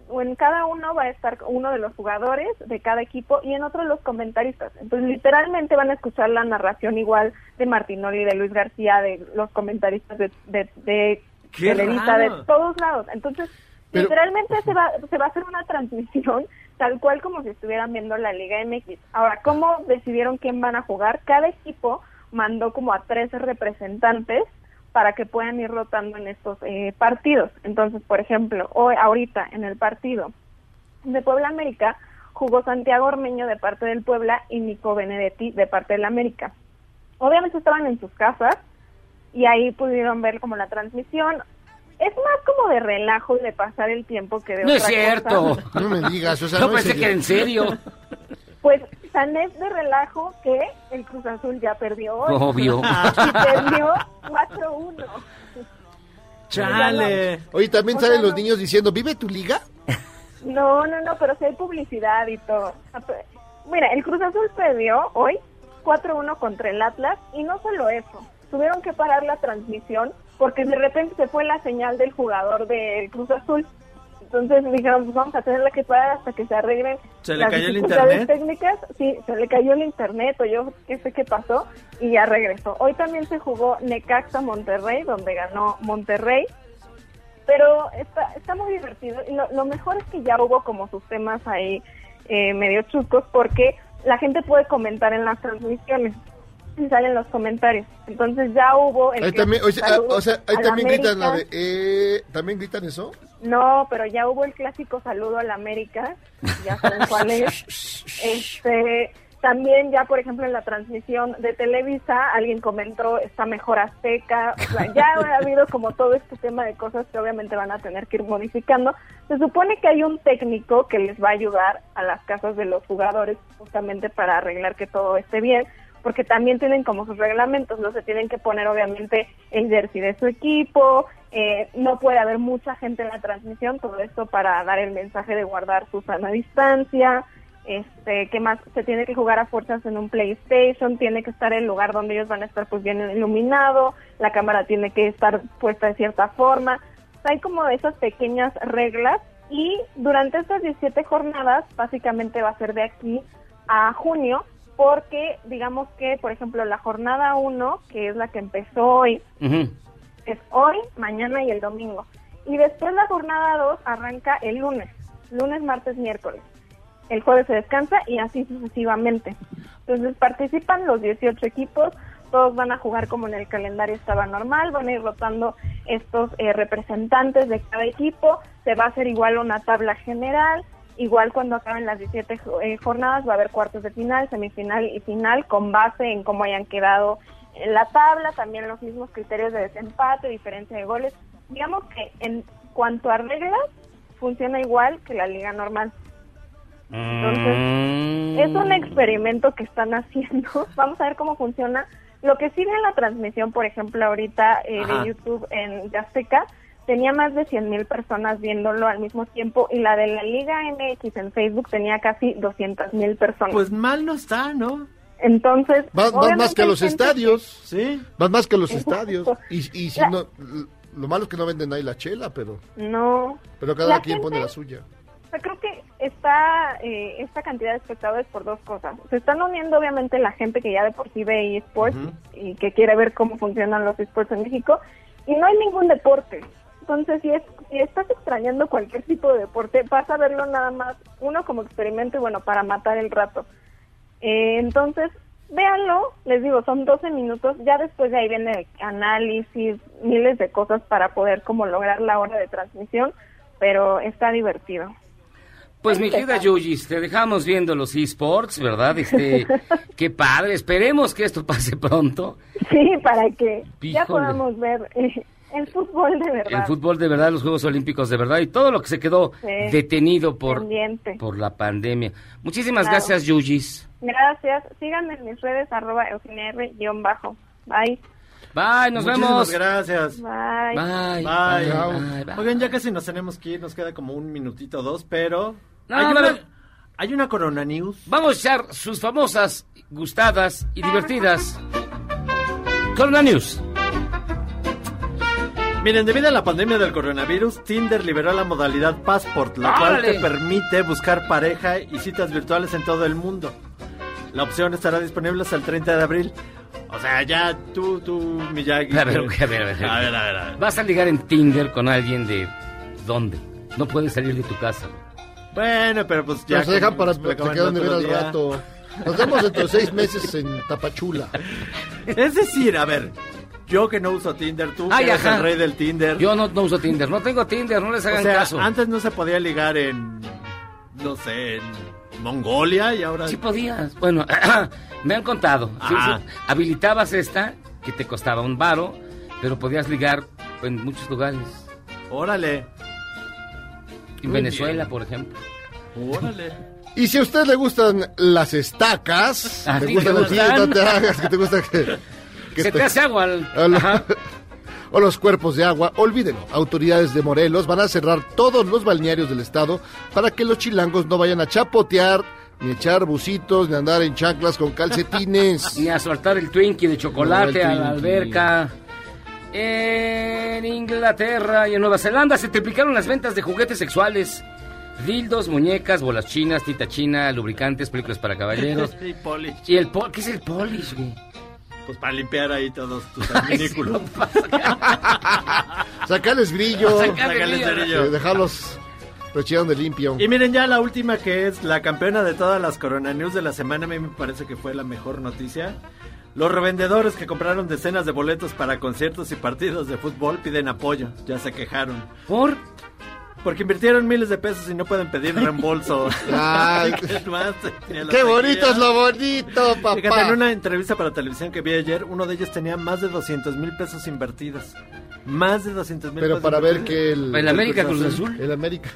S3: O en cada uno va a estar uno de los jugadores de cada equipo y en otro los comentaristas. Entonces, literalmente van a escuchar la narración igual de Martinoli, de Luis García, de los comentaristas de, de, de
S8: ¡Qué
S3: Televisa, de todos lados. Entonces,
S7: Pero-
S3: literalmente se va, se va a hacer una transmisión tal cual como si estuvieran viendo la Liga MX. Ahora, ¿cómo decidieron quién van a jugar? Cada equipo mandó como a 13 representantes para que puedan ir rotando en estos eh, partidos. Entonces, por ejemplo, hoy, ahorita en el partido de Puebla América jugó Santiago Ormeño de parte del Puebla y Nico Benedetti de parte del América. Obviamente estaban en sus casas y ahí pudieron ver como la transmisión. Es más como de relajo y de pasar el tiempo que de
S6: No es cierto.
S3: cosa.
S7: No me digas, o sea,
S6: No
S7: no,
S6: pensé que en serio.
S3: Pues tan es de relajo que el Cruz Azul ya perdió hoy.
S6: Obvio.
S3: Y perdió 4-1.
S8: Chale.
S7: Oye, también
S3: O sea,
S7: salen los
S3: no-
S7: niños diciendo, ¿vive tu liga?
S3: No, no, no, pero sí hay publicidad y todo. Mira, el Cruz Azul perdió hoy 4-1 contra el Atlas y no solo eso, tuvieron que parar la transmisión porque de repente se fue la señal del jugador del Cruz Azul. Entonces dijeron, pues vamos a tenerla que parar hasta que se arreglen
S8: ¿Se le
S3: las
S8: cayó el internet?
S3: técnicas. Sí, se le cayó el internet o yo qué sé qué pasó y ya regresó. Hoy también se jugó Necaxa Monterrey, donde ganó Monterrey pero está, está muy divertido y lo, lo mejor es que ya hubo como sus temas ahí eh, medio chuscos porque la gente puede comentar en las transmisiones y salen los comentarios. Entonces ya hubo el
S7: Ahí
S3: que
S7: también,
S3: saludos
S7: o sea, ahí también gritan la de, eh, ¿también gritan eso?
S3: no pero ya hubo el clásico saludo al América ya saben cuál es. Este también ya por ejemplo en la transmisión de Televisa alguien comentó está mejor Azteca o sea, ya ha habido como todo este tema de cosas que obviamente van a tener que ir modificando. Se supone que hay un técnico que les va a ayudar a las casas de los jugadores justamente para arreglar que todo esté bien porque también tienen como sus reglamentos, no se tienen que poner obviamente el jersey de su equipo, eh, no puede haber mucha gente en la transmisión, todo esto para dar el mensaje de guardar su sana distancia, este, ¿qué más? Se tiene que jugar a fuerzas en un PlayStation, tiene que estar el lugar donde ellos van a estar pues bien iluminado, la cámara tiene que estar puesta de cierta forma, hay como esas pequeñas reglas y durante estas 17 jornadas básicamente va a ser de aquí a junio porque digamos que por ejemplo la jornada 1 que es la que empezó hoy es hoy, mañana y el domingo. Y después la jornada 2 arranca el lunes, lunes, martes, miércoles. El jueves se descansa y así sucesivamente. Entonces participan los 18 equipos, todos van a jugar como en el calendario estaba normal, van a ir rotando estos eh, representantes de cada equipo, se va a hacer igual una tabla general, igual cuando acaben las 17 jo- eh, jornadas va a haber cuartos de final, semifinal y final con base en cómo hayan quedado en la tabla, también los mismos criterios de desempate, diferencia de goles. Digamos que en cuanto a reglas, funciona igual que la liga normal. Entonces, es un experimento que están haciendo. Vamos a ver cómo funciona. Lo que sigue en la transmisión, por ejemplo, ahorita eh, de YouTube en Azteca, tenía más de 100 mil personas viéndolo al mismo tiempo y la de la Liga MX en Facebook tenía casi 200 mil personas.
S8: Pues mal no está, ¿no?
S3: Entonces,
S7: Vas, más que los
S3: gente
S7: estadios.
S8: Sí.
S7: Vas más que los estadios. Y, y si
S3: La-
S7: no, lo malo es que no venden ahí la chela, pero,
S3: No.
S7: pero cada
S3: La
S7: quien
S3: gente-
S7: pone la suya.
S3: O sea, creo que está eh, esta cantidad de espectadores por dos cosas. Se están uniendo obviamente la gente que ya de por sí ve eSports y que quiere ver cómo funcionan los eSports en México y no hay ningún deporte. Entonces, si, es, si estás extrañando cualquier tipo de deporte, vas a verlo nada más, uno como experimento y bueno, para matar el rato. Eh, entonces, véanlo, les digo, son 12 minutos, ya después de ahí viene análisis, miles de cosas para poder como lograr la hora de transmisión, pero está divertido.
S6: Pues mi querida Yuyis, te dejamos viendo los esports, ¿verdad? Este, qué padre, esperemos que esto pase pronto.
S3: Sí, para que ya podamos ver eh, el fútbol de verdad.
S6: El fútbol de verdad, los Juegos Olímpicos de verdad y todo lo que se quedó
S3: Sí.
S6: detenido por,
S3: Pendiente.
S6: por la pandemia. Muchísimas
S3: Claro.
S6: gracias, Yuyis.
S3: Gracias. Síganme en mis redes, arroba Eugenia R, guion bajo. Bye.
S6: Bye, nos
S8: Muchísimas
S6: vemos.
S8: gracias.
S3: Bye.
S6: Bye.
S8: Bye.
S6: Bye, bye.
S8: Oigan, ya casi nos tenemos que ir, nos queda como un minutito o dos, pero
S6: No,
S8: hay,
S6: pero-
S8: una, hay una Corona News.
S6: Vamos a echar sus famosas, gustadas y divertidas. Corona News.
S8: Miren, debido a la pandemia del coronavirus, Tinder liberó la modalidad Passport, la cual te permite buscar pareja y citas virtuales en todo el mundo. La opción estará disponible hasta el 30 de abril. O sea, ya tú, tú, Miyagi.
S6: A ver, a ver, a ver.
S8: A ver, a ver, a ver.
S6: Vas a ligar en Tinder con alguien de... ¿Dónde? No puedes salir de tu casa.
S8: Bueno, pero pues ya.
S7: Nos dejan para se quedan de ver al rato. Nos vemos dentro de seis meses en Tapachula.
S8: Es decir, a ver, yo que no uso Tinder, tú que eres
S6: ajá.
S8: el rey del Tinder.
S6: Yo no, no uso Tinder. No tengo Tinder, no les
S8: o
S6: hagan
S8: sea,
S6: caso.
S8: antes no se podía ligar en, no sé, en Mongolia y ahora...
S6: Sí podías. Bueno, me han contado. Sí,
S8: Ah.
S6: sí. Habilitabas esta, que te costaba un varo, pero podías ligar en muchos lugares.
S8: Órale,
S6: En
S8: Muy
S6: Venezuela,
S8: bien.
S6: por ejemplo.
S8: órale.
S7: Y si a usted le gustan las estacas,
S6: ¿A
S7: le
S6: ti
S7: gustan
S6: te
S7: los
S6: gustan?
S7: no te hagas, que te gusta que, que
S6: Se te hace agua al... Ajá.
S7: o los cuerpos de agua, olvídenlo. Autoridades de Morelos van a cerrar todos los balnearios del estado para que los chilangos no vayan a chapotear, ni echar bucitos, ni andar en chanclas con calcetines.
S6: Ni a soltar el Twinkie de chocolate
S7: No,
S6: a la alberca. En Inglaterra y en Nueva Zelanda se triplicaron las ventas de juguetes sexuales. Dildos, muñecas, bolas chinas, tinta china, lubricantes, películas para caballeros.
S8: y polish.
S6: ¿Y el pol qué es el polish, güey?
S8: Pues para limpiar ahí todos tus adminículos.
S7: Sacarles brillo,
S8: Sacarles brillo.
S7: eh, dejarlos rechillando de limpio.
S8: Y miren ya la última que es la campeona de todas las Corona News de la semana, a mí me parece que fue la mejor noticia. Los revendedores que compraron decenas de boletos para conciertos y partidos de fútbol piden apoyo, ya se quejaron.
S6: ¿Por?
S8: Porque invirtieron miles de pesos y no pueden pedir reembolso.
S7: Ay,
S8: ¿Qué más? Tenía la
S7: ¡Qué bonito es lo bonito,
S8: Fíjate, en
S7: papá!
S8: una entrevista para televisión que vi ayer, uno de ellos tenía más de 200 mil pesos invertidos. Más de 200 mil
S7: Pero
S8: pesos
S7: para ver que el...
S6: ¿El América Cruz Azul?
S7: El América.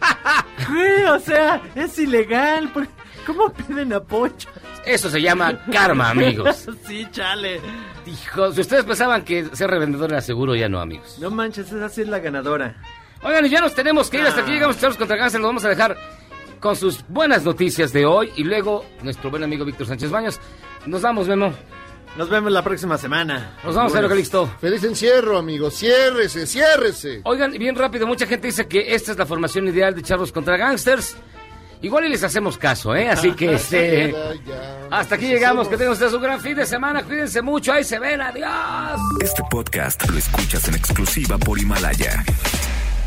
S8: Güey, o sea, es ilegal. ¿por- ¿Cómo piden apoyo?
S6: Eso se llama karma, amigos.
S8: sí, chale.
S6: Hijo, si ustedes pensaban que ser revendedor era seguro, ya no, amigos.
S8: No manches, esa sí es la ganadora.
S6: Oigan, y ya nos tenemos que ir. Hasta aquí
S8: Ah.
S6: llegamos, Charlos contra Cáncer. Lo vamos a dejar con sus buenas noticias de hoy. Y luego, nuestro buen amigo Víctor Sánchez Baños. Nos vamos, Memo.
S8: Nos vemos la próxima semana.
S6: Nos vamos, Jairo Calixto.
S7: Feliz encierro, amigos. Ciérrese, ciérrese.
S6: Oigan, y bien rápido, mucha gente dice que esta es la formación ideal de Charlos contra Gangsters. Igual y les hacemos caso, ¿eh? Así que, este...
S7: Ya, ya.
S6: Hasta aquí llegamos. Que tengan ustedes un gran fin de semana. Cuídense mucho. Ahí se ven. Adiós.
S20: Este podcast lo escuchas en exclusiva por Himalaya.